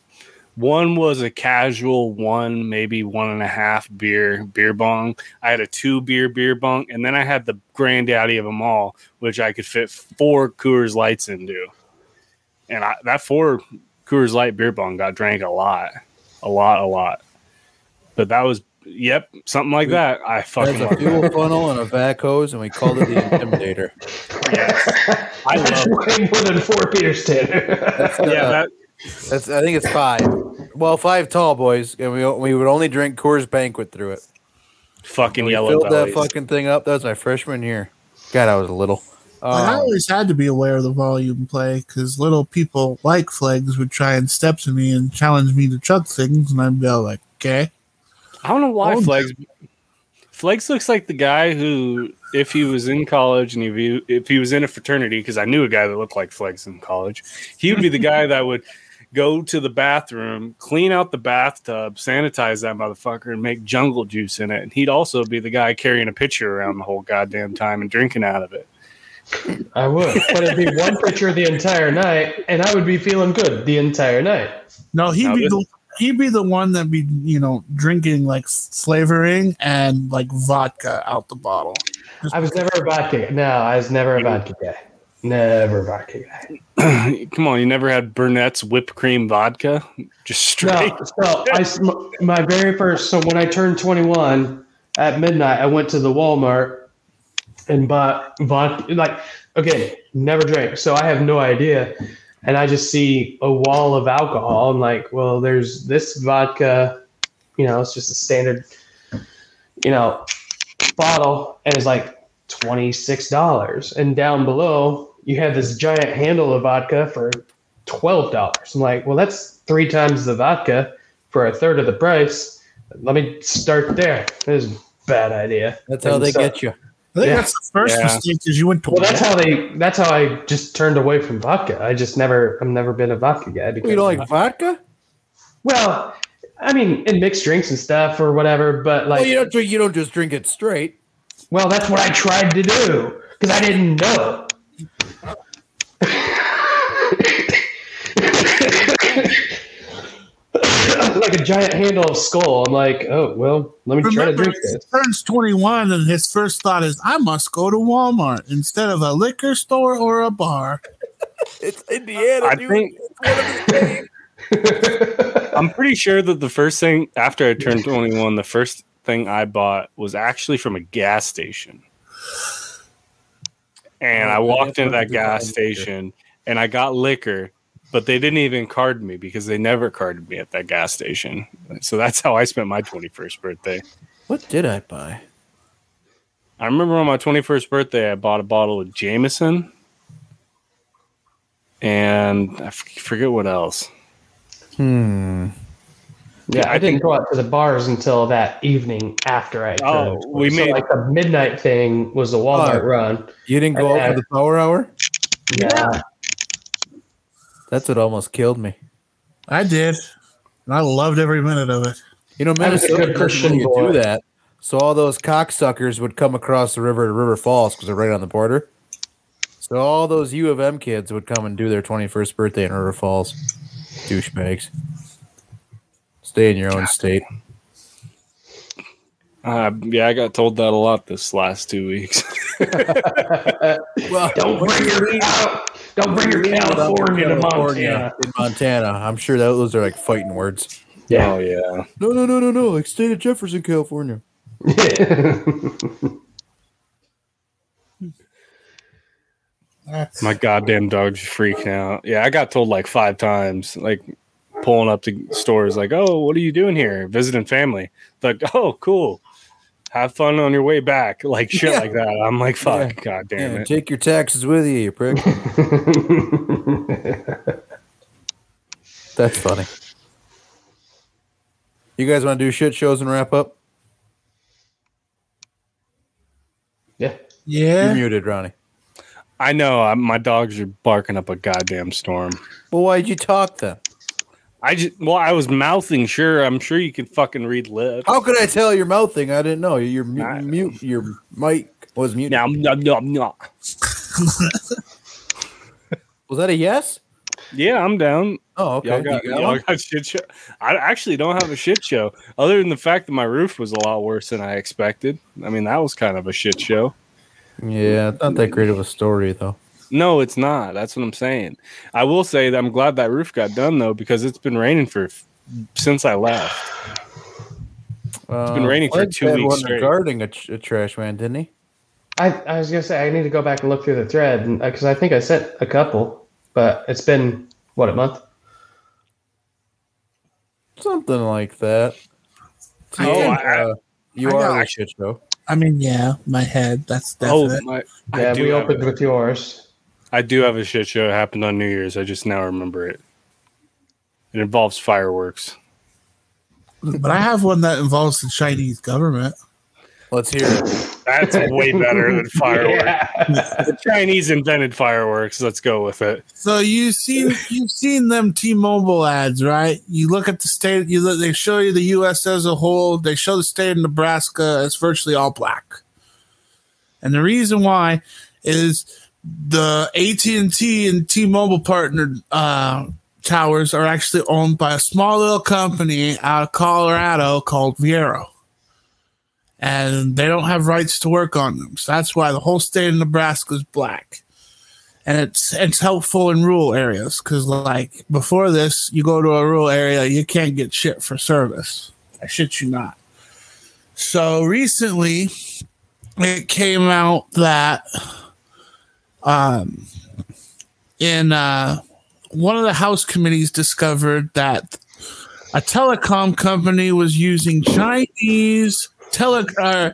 One was a casual one, maybe one and a half beer beer bong. I had a two beer beer bong, and then I had the granddaddy of them all, which I could fit four Coors Lights into. And I, that four Coors Light beer bong got drank a lot, a lot, a lot. But that was, yep, something like that. I fucking There's a fuel funnel and a vac hose, and we called it the Intimidator. I love way more than four beers, Tanner. Uh, yeah, that That's I think it's five. Well, five tall boys, and we we would only drink Coors Banquet through it. fucking We yellow filled that fucking thing up. That was my freshman year. God, I was a little. But I Um, always had to be aware of the volume play because little people like Flegs would try and step to me and challenge me to chug things, and I'd be all like, okay. I don't know why Oh, Flex. Flex looks like the guy who, if he was in college and if he, if he was in a fraternity, because I knew a guy that looked like Flex in college, he would be the guy that would go to the bathroom, clean out the bathtub, sanitize that motherfucker, and make jungle juice in it. And he'd also be the guy carrying a pitcher around the whole goddamn time and drinking out of it. I would, but it'd be one pitcher the entire night, and I would be feeling good the entire night. No, he'd Now be the he'd be the one that be you know drinking like flavoring and like vodka out the bottle. I was never a vodka. guy. No, I was never a vodka guy. Never vodka guy. Come on, you never had Burnett's whipped cream vodka? Just straight. No, so I, my very first. So when I turned 21 at midnight, I went to the Walmart and bought vodka. Like, okay, never drank, so I have no idea. And I just see a wall of alcohol. I'm like, well, there's this vodka. You know, it's just a standard, you know, bottle, and it's like twenty six dollars. And down below, you have this giant handle of vodka for twelve dollars. I'm like, well, that's three times the vodka for a third of the price. Let me start there. This is a bad idea. that's how And they so- get you. I think Yeah. that's the first Yeah. mistake is you went to Well, that's how they. That's how I just turned away from vodka. I just never. I've never been a vodka guy. Because You don't like vodka? Well, I mean, in mixed drinks and stuff or whatever. But like, Well, you don't drink. You don't just drink it straight. well, that's what I tried to do because I didn't know. Like a giant handle of skull. I'm like, oh well, let me try to drink he this. turns 21 and his first thought is, I must go to Walmart instead of a liquor store or a bar. It's Indiana, I dude. think- It's one of the same. I'm pretty sure that the first thing after I turned 21, the first thing I bought was actually from a gas station. And oh, I Oh, walked into that gas station and I got liquor, but they didn't even card me because they never carded me at that gas station. So that's how I spent my 21st birthday. What did I buy? I remember on my 21st birthday, I bought a bottle of Jameson and I f- forget what else. Hmm. Yeah, I didn't go out to the bars until that evening after I. Oh, turned. we so made- like the midnight thing was the Walmart Oh. run. You didn't go out for the power hour? Yeah, That's what almost killed me. I did. And I loved every minute of it. You know, I was a Minnesota Christian you do that. So all those cocksuckers would come across the river to River Falls because they're right on the border. So all those U of M kids would come and do their 21st birthday in River Falls. Douchebags. Stay in your own state. Uh, yeah, I got told that a lot this last two weeks. Well, don't bring your Cal- don't bring your California to Montana. In Montana. I'm sure that those are like fighting words. Yeah. Oh yeah. No, no, no, no, no. Like state of Jefferson, California. That's, My goddamn dog's freaking out. Yeah, I got told like five times, like pulling up to stores, like, "Oh, what are you doing here? Visiting family?" Like, "Oh, cool. Have fun on your way back." Like shit Yeah. like that. I'm like, "Fuck, Yeah. god damn Yeah, it." take your taxes with you, you prick. That's funny. You guys want to do shit shows and wrap up? yeah. Yeah. You're yeah. muted, Ronnie. I know. I, my dogs are barking up a goddamn storm. Well, why'd you talk then? I just well, I was mouthing. Sure, I'm sure you can fucking read lips. How could I tell your mouth thing? I didn't know. Your mu- mute, your mic was muted. Now, no, no, no. Was that a yes? Yeah, I'm down. Oh, okay. Y'all got, You got y'all got shit show. I actually don't have a shit show, other than the fact that my roof was a lot worse than I expected. I mean, that was kind of a shit show. Yeah, not that great of a story though. No, it's not. That's what I'm saying. I will say that I'm glad that roof got done though, because it's been raining for since I left. It's been raining for two weeks one straight. regarding a, a trash man, didn't he? I, I was gonna say I need to go back and look through the thread because I think I sent a couple, but it's been what a month. Something like that. Oh, I- uh, you I are got- a shit show. I mean, yeah, my head. That's Oh, my, Yeah, we opened a- with yours. I do have a shit show. It happened on New Year's. I just now remember it. It involves fireworks. but I have one that involves the Chinese government. Let's hear it. That's way better than fireworks. Yeah. The Chinese invented fireworks. Let's go with it. So you seen you've seen them T-Mobile ads, right? You look at the state. You look, they show you the U.S. as a whole. They show the state of Nebraska. It's virtually all black, and the reason why is the AT and T and T-Mobile partnered uh, towers are actually owned by a small little company out of Colorado called Viaero. And they don't have rights to work on them. So that's why the whole state of Nebraska is black and it's it's helpful in rural areas because like before this you go to a rural area you can't get shit for service i shit you not so recently it came out that um in uh one of the house committees discovered that a telecom company was using chinese tele uh,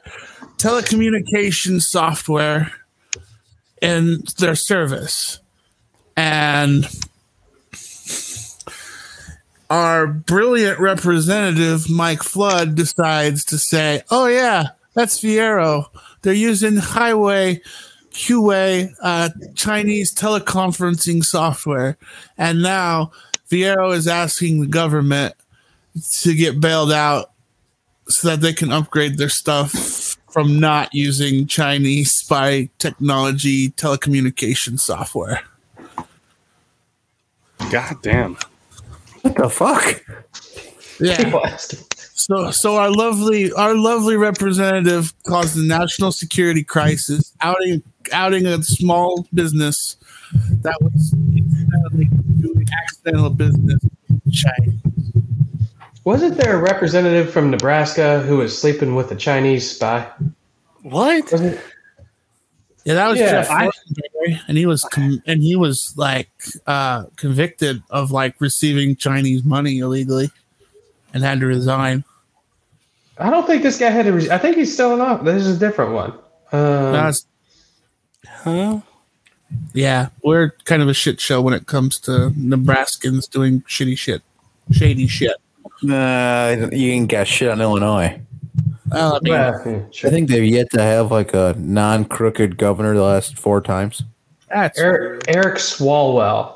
telecommunications software in their service. And our brilliant representative, Mike Flood, decides to say, oh, yeah, that's Viaero. They're using Huawei QA uh, Chinese teleconferencing software. And now Viaero is asking the government to get bailed out so that they can upgrade their stuff from not using Chinese spy technology telecommunication software. God damn. What the fuck? Yeah. So so our lovely our lovely representative caused a national security crisis, outing outing a small business that was accidentally doing accidental business in China. Wasn't there a representative from Nebraska who was sleeping with a Chinese spy? What? Wasn't Yeah, that was Yeah, Jeff I- Fortenberry, and he was com- and he was like uh, convicted of like receiving Chinese money illegally, and had to resign. I don't think this guy had to. Re- I think he's still in This is a different one. Um, That's Huh? yeah, we're kind of a shit show when it comes to Nebraskans doing shitty shit, shady shit. Nah, you ain't got shit on Illinois. Well, I mean, yeah, yeah, I think they've yet to have like a non-crooked governor the last four times. that's Eric, Eric Swalwell.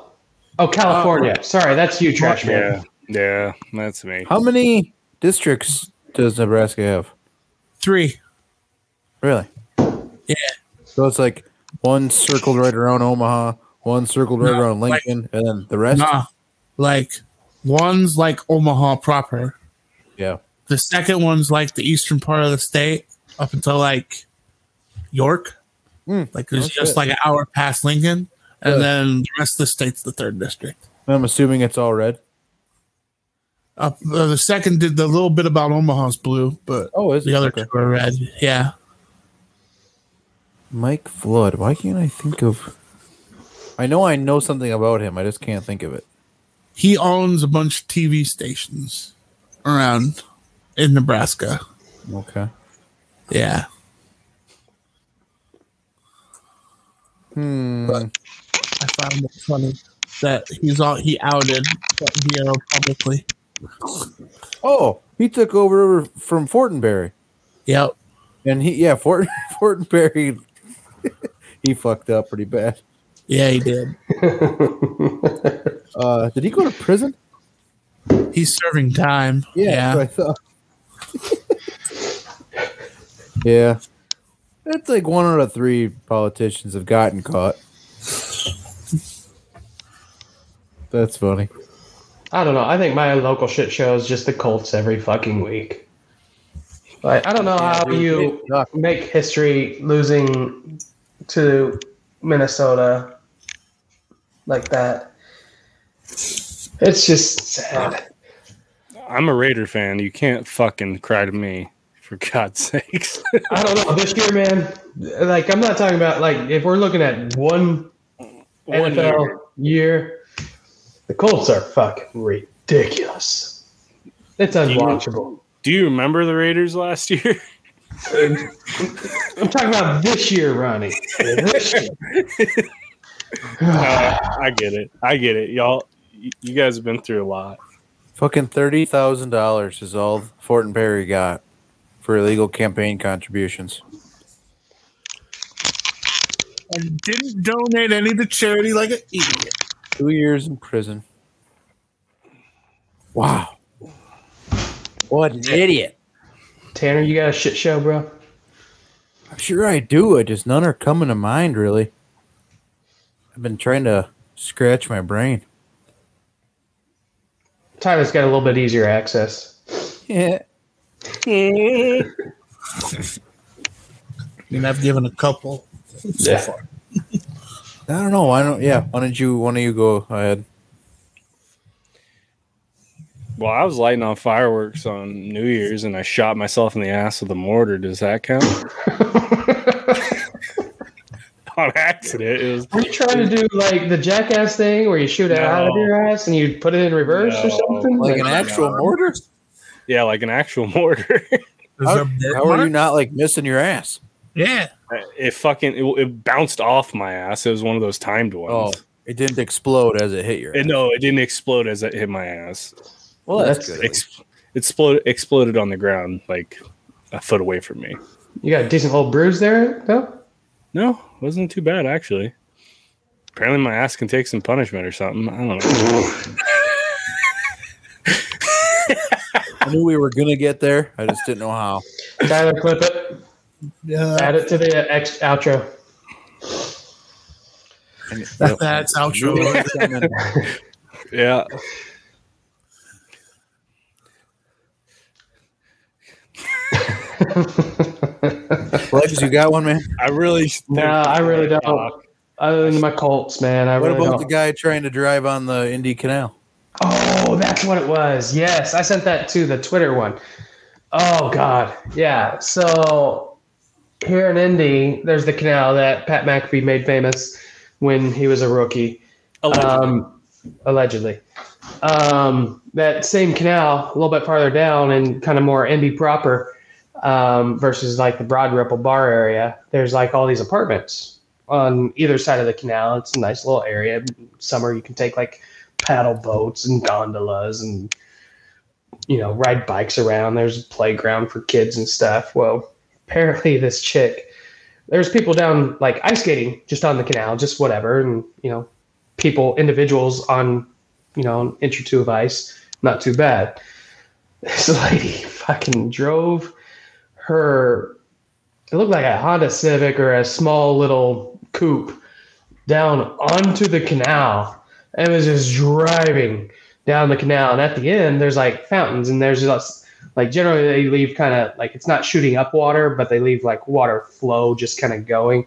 Oh, California. Oh. Sorry, that's you, trash man. Yeah. Yeah, that's me. How many districts does Nebraska have? three. Really? Yeah. So it's like one circled right around Omaha, one circled right No, around like- Lincoln, and then the rest. Nah, like one's like Omaha proper. Yeah. The second one's like the eastern part of the state, up until like York. Hmm. Like it's Oh, just shit. like an hour past Lincoln, and then the rest of the state's the third district. I'm assuming it's all red. Uh, the second did the little bit about Omaha's blue, but Oh, is the it? other Okay. two are red. Yeah, Mike Flood. Why can't I think of? I know I know something about him. I just can't think of it. he owns a bunch of TV stations around in Nebraska. Okay. Yeah, Hmm. But- I found it funny that he's all he outed Viaero publicly. Oh, he took over from Fortenberry, Yep. and he yeah, Fort Fortenberry. he fucked up pretty bad. Yeah, he did. Uh, did he go to prison? He's serving time. Yeah. that's what I thought. yeah, it's like one out of three politicians have gotten caught. That's funny. I don't know. I think my local shit show is just the Colts every fucking week. Like, I don't know how you make history losing to Minnesota like that. It's just sad. I'm a Raider fan. You can't fucking cry to me, for God's sakes. I don't know. This year, man, like, I'm not talking about, like, if we're looking at one One NFL year, the Colts are fucking ridiculous. It's unwatchable. Do you remember the Raiders last year? I'm talking about this year, Ronnie. This year. Uh, I get it. I get it. Y'all, y- you guys have been through a lot. Fucking thirty thousand dollars is all Fortenberry got for illegal campaign contributions. And didn't donate any to charity like an idiot. Two years in prison. Wow. What an idiot. Tanner, you got a shit show, bro? I'm sure I do. I just none are coming to mind really. I've been trying to scratch my brain. Tyler's got a little bit easier access. Yeah. I mean, I've given a couple so Yeah. far. I don't know. Why don't yeah, why don't you one of you go ahead? Well, I was lighting on fireworks on New Year's and I shot myself in the ass with a mortar. Does that count? on accident. It was Were you trying to do like the jackass thing where you shoot it out of your ass and you put it in reverse or something? Like an actual mortar? yeah, like an actual mortar. How, how are you not like missing your ass? Yeah. it fucking it, it bounced off my ass. It was one of those timed ones. Oh, ones. it didn't explode as it hit your ass. And no, it didn't explode as it hit my ass. Well, that's, That's- good. Ex- it exploded, exploded on the ground like a foot away from me. You got a decent little bruise there, though? No, wasn't too bad actually. Apparently, my ass can take some punishment or something. I don't know. I knew we were gonna get there. I just didn't know how. Tyler, clip it. Yeah. Add it to the uh, ex- outro. That's outro. Yeah, Legs, you got one, man. I really. No, I really don't. Other than my Colts, man, I What really about don't. the guy trying to drive on the Indy Canal? Oh, that's what it was. Yes, I sent that to the Twitter one. Oh God, yeah. So here in Indy, there's the canal that Pat McAfee made famous when he was a rookie. Um, allegedly. Um, that same canal, a little bit farther down and kind of more Indy proper, um, versus like the Broad Ripple Bar area. There's like all these apartments on either side of the canal. It's a nice little area. Summer, you can take like paddle boats and gondolas and you know ride bikes around there's a playground for kids and stuff well apparently this chick there's people down like ice skating just on the canal just whatever and you know people individuals on you know an inch or two of ice not too bad this lady fucking drove her it looked like a honda civic or a small little coupe down onto the canal and was just driving down the canal. And at the end, there's like fountains, and there's just like generally they leave kind of like it's not shooting up water, but they leave like water flow just kind of going.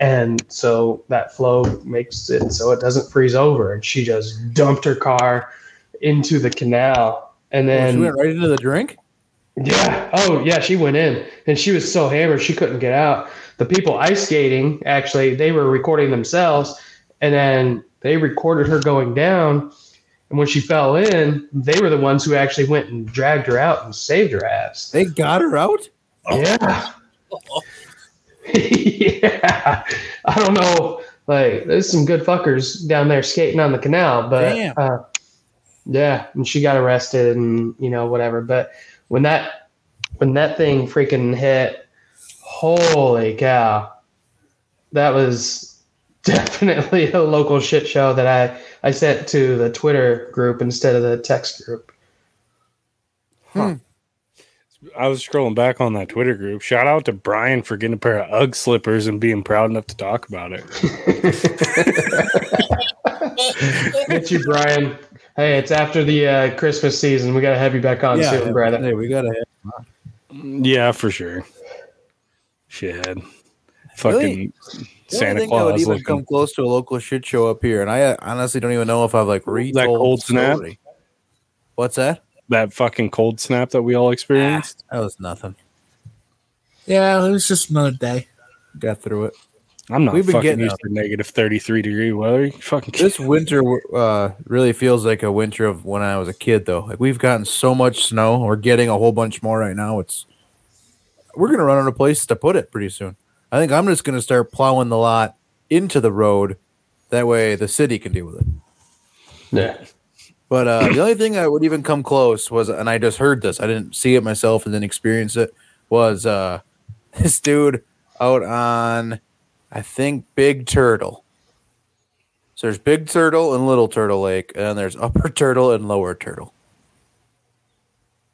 And so that flow makes it so it doesn't freeze over. And she just dumped her car into the canal. And then she went right into the drink. Yeah. Oh, yeah. She went in and she was so hammered she couldn't get out. The people ice skating actually they were recording themselves, and then they recorded her going down. And when she fell in, they were the ones who actually went and dragged her out and saved her ass. They got her out. Yeah. yeah. I don't know. Like, there's some good fuckers down there skating on the canal, but Damn. uh, yeah, and she got arrested and you know whatever. But when that when that thing freaking hit, holy cow, that was definitely a local shit show that I I sent to the Twitter group instead of the text group. Hmm. I was scrolling back on that Twitter group. Shout out to Brian for getting a pair of UGG slippers and being proud enough to talk about it. Get you, Brian. Hey, it's after the uh, Christmas season. We gotta have you back on soon, brother. Hey, we gotta have. Yeah, for sure. Shithead. Fucking Really? I don't Santa think I would Claus even looking. come close to a local shit show up here, and I honestly don't even know if I've like retold cold the snap? story. What's that? that fucking cold snap that we all experienced. That was nothing. Yeah, it was just another day. Got through it. I'm not We've been fucking getting used to negative 33 degree weather. You fucking This winter uh, really feels like a winter of when I was a kid, though. Like we've gotten so much snow. We're getting a whole bunch more right now. It's we're gonna run out of places to put it pretty soon. I think I'm just gonna start plowing the lot into the road. That way, the city can deal with it. Yeah. But uh, the only thing that would even come close was, and I just heard this, I didn't see it myself and didn't experience it, was uh, this dude out on, I think, Big Turtle. So there's Big Turtle and Little Turtle Lake, and then there's Upper Turtle and Lower Turtle.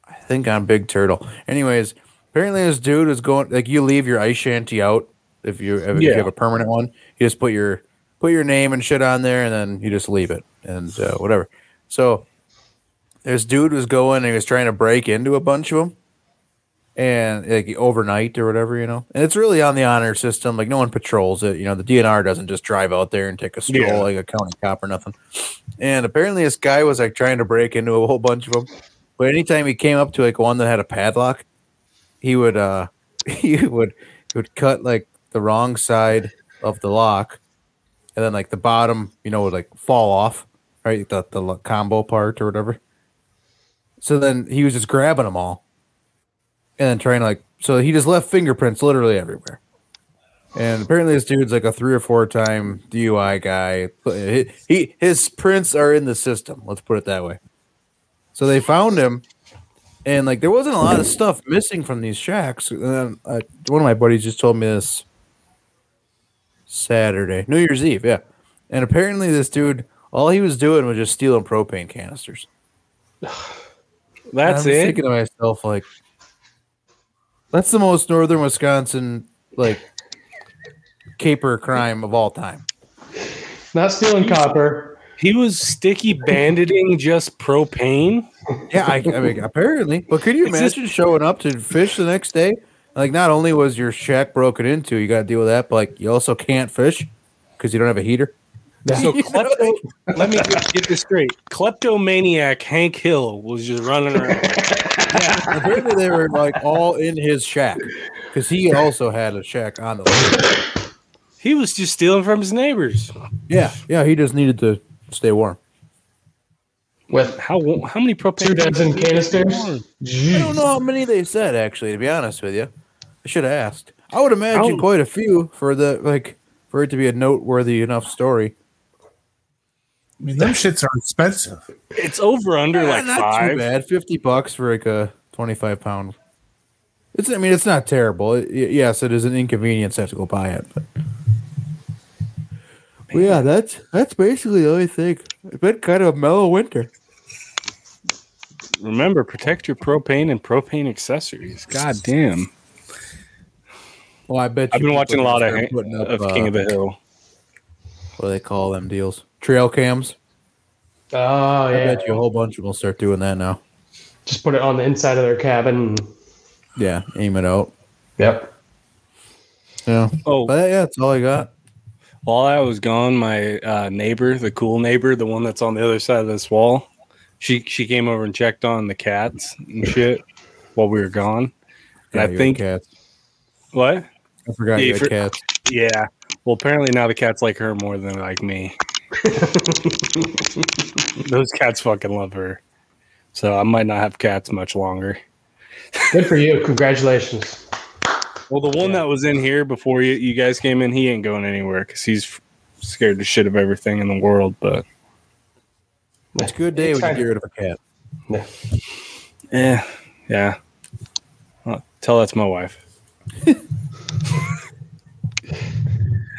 I think on Big Turtle. Anyways, apparently this dude is going like you leave your ice shanty out if you if you have a permanent one. You just put your put your name and shit on there, and then you just leave it and uh, whatever. So this dude was going and he was trying to break into a bunch of them and like overnight or whatever, you know. And it's really on the honor system. Like no one patrols it. You know, the DNR doesn't just drive out there and take a stroll Yeah. like a county cop or nothing. And apparently this guy was like trying to break into a whole bunch of them. But anytime he came up to like one that had a padlock, he would uh he would he would cut like the wrong side of the lock and then like the bottom, you know, would like fall off, right? The the combo part or whatever. So then he was just grabbing them all, and then trying to like. So he just left fingerprints literally everywhere. And apparently, this dude's like a three or four time DUI guy. He, he his prints are in the system. Let's put it that way. So they found him, and like there wasn't a lot of stuff missing from these shacks. And then uh, one of my buddies just told me this Saturday, New Year's Eve, yeah. And apparently, this dude, all he was doing was just stealing propane canisters. That's it. Thinking to myself, like, that's the most northern Wisconsin like caper crime of all time. Not stealing copper. He was sticky banditing just propane. Yeah, I, I mean, apparently. But could you It's just- imagine showing up to fish the next day? Like, not only was your shack broken into, you got to deal with that, but like, you also can't fish because you don't have a heater. So klepto, let me get, get this straight. Kleptomaniac Hank Hill was just running around. yeah, apparently, they were like all in his shack because he also had a shack on the lake. He was just stealing from his neighbors. Yeah, yeah, he just needed to stay warm. With How how many propane? two dozen canisters. I don't know how many they said actually. To be honest with you, I should have asked. I would imagine How- quite a few for the like for it to be a noteworthy enough story. I mean, them shits are expensive. It's over under like Eh, not too bad. Fifty bucks for like a twenty-five pound. It's. I mean, it's not terrible. It, yes, it is an inconvenience to have to go buy it, but. Well, yeah, that's that's basically the only thing. It's been kind of a mellow winter. Remember, protect your propane and propane accessories. God damn. Well, I bet I've been watching a lot of, up, of King uh, of the Hill. What do they call them deals? Trail cams. Oh I yeah. bet you a whole bunch of them will start doing that now. Just put it on the inside of their cabin. Yeah, aim it out. Yep. Yeah, Oh, but yeah, that's all I got. while I was gone, my uh, neighbor, the cool neighbor, the one that's on the other side of this wall, she she came over and checked on the cats and shit while we were gone. And Yeah, I think cats. what? I forgot Yeah, you had for- cats. Yeah. Well, apparently now the cats like her more than like me. Those cats fucking love her. So I might not have cats much longer. Good for you. Congratulations. Well, the one that was in here before you, you guys came in, he ain't going anywhere because he's f- scared to shit of everything in the world. But It's a good day when you get rid of a cat. Yeah. yeah, yeah. Well, tell that to my wife. All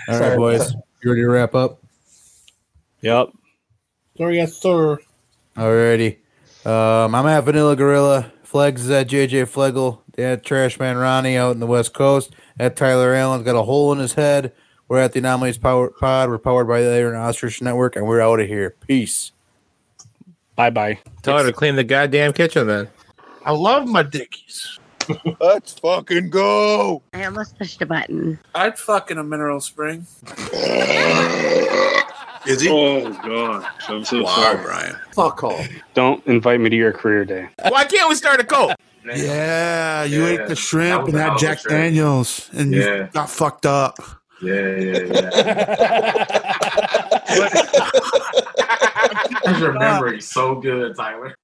right, Sorry. boys. You ready to wrap up? Yep. Sorry, yes, sir. Alrighty. Um, I'm at Vanilla Gorilla. Flegs is at JJ Flegel. At Trashman Ronnie out in the West Coast. At Tyler Allen's got a hole in his head. We're at the Anomalies Power Pod. We're powered by the Iron Ostrich Network, and we're out of here. Peace. Bye bye. Tell her to clean the goddamn kitchen then. I love my dickies. Let's fucking go. I almost pushed a button. I'd fuck in a mineral spring. Is he? Oh god, I'm so wow, sorry. Brian. Fuck off. Don't invite me to your career day. Why can't we start a cult? Yeah, you Yeah. ate the shrimp and that had Jack shrimp. Daniels, and Yeah. you got fucked up. Yeah, yeah, yeah. I remember he's so good, Tyler.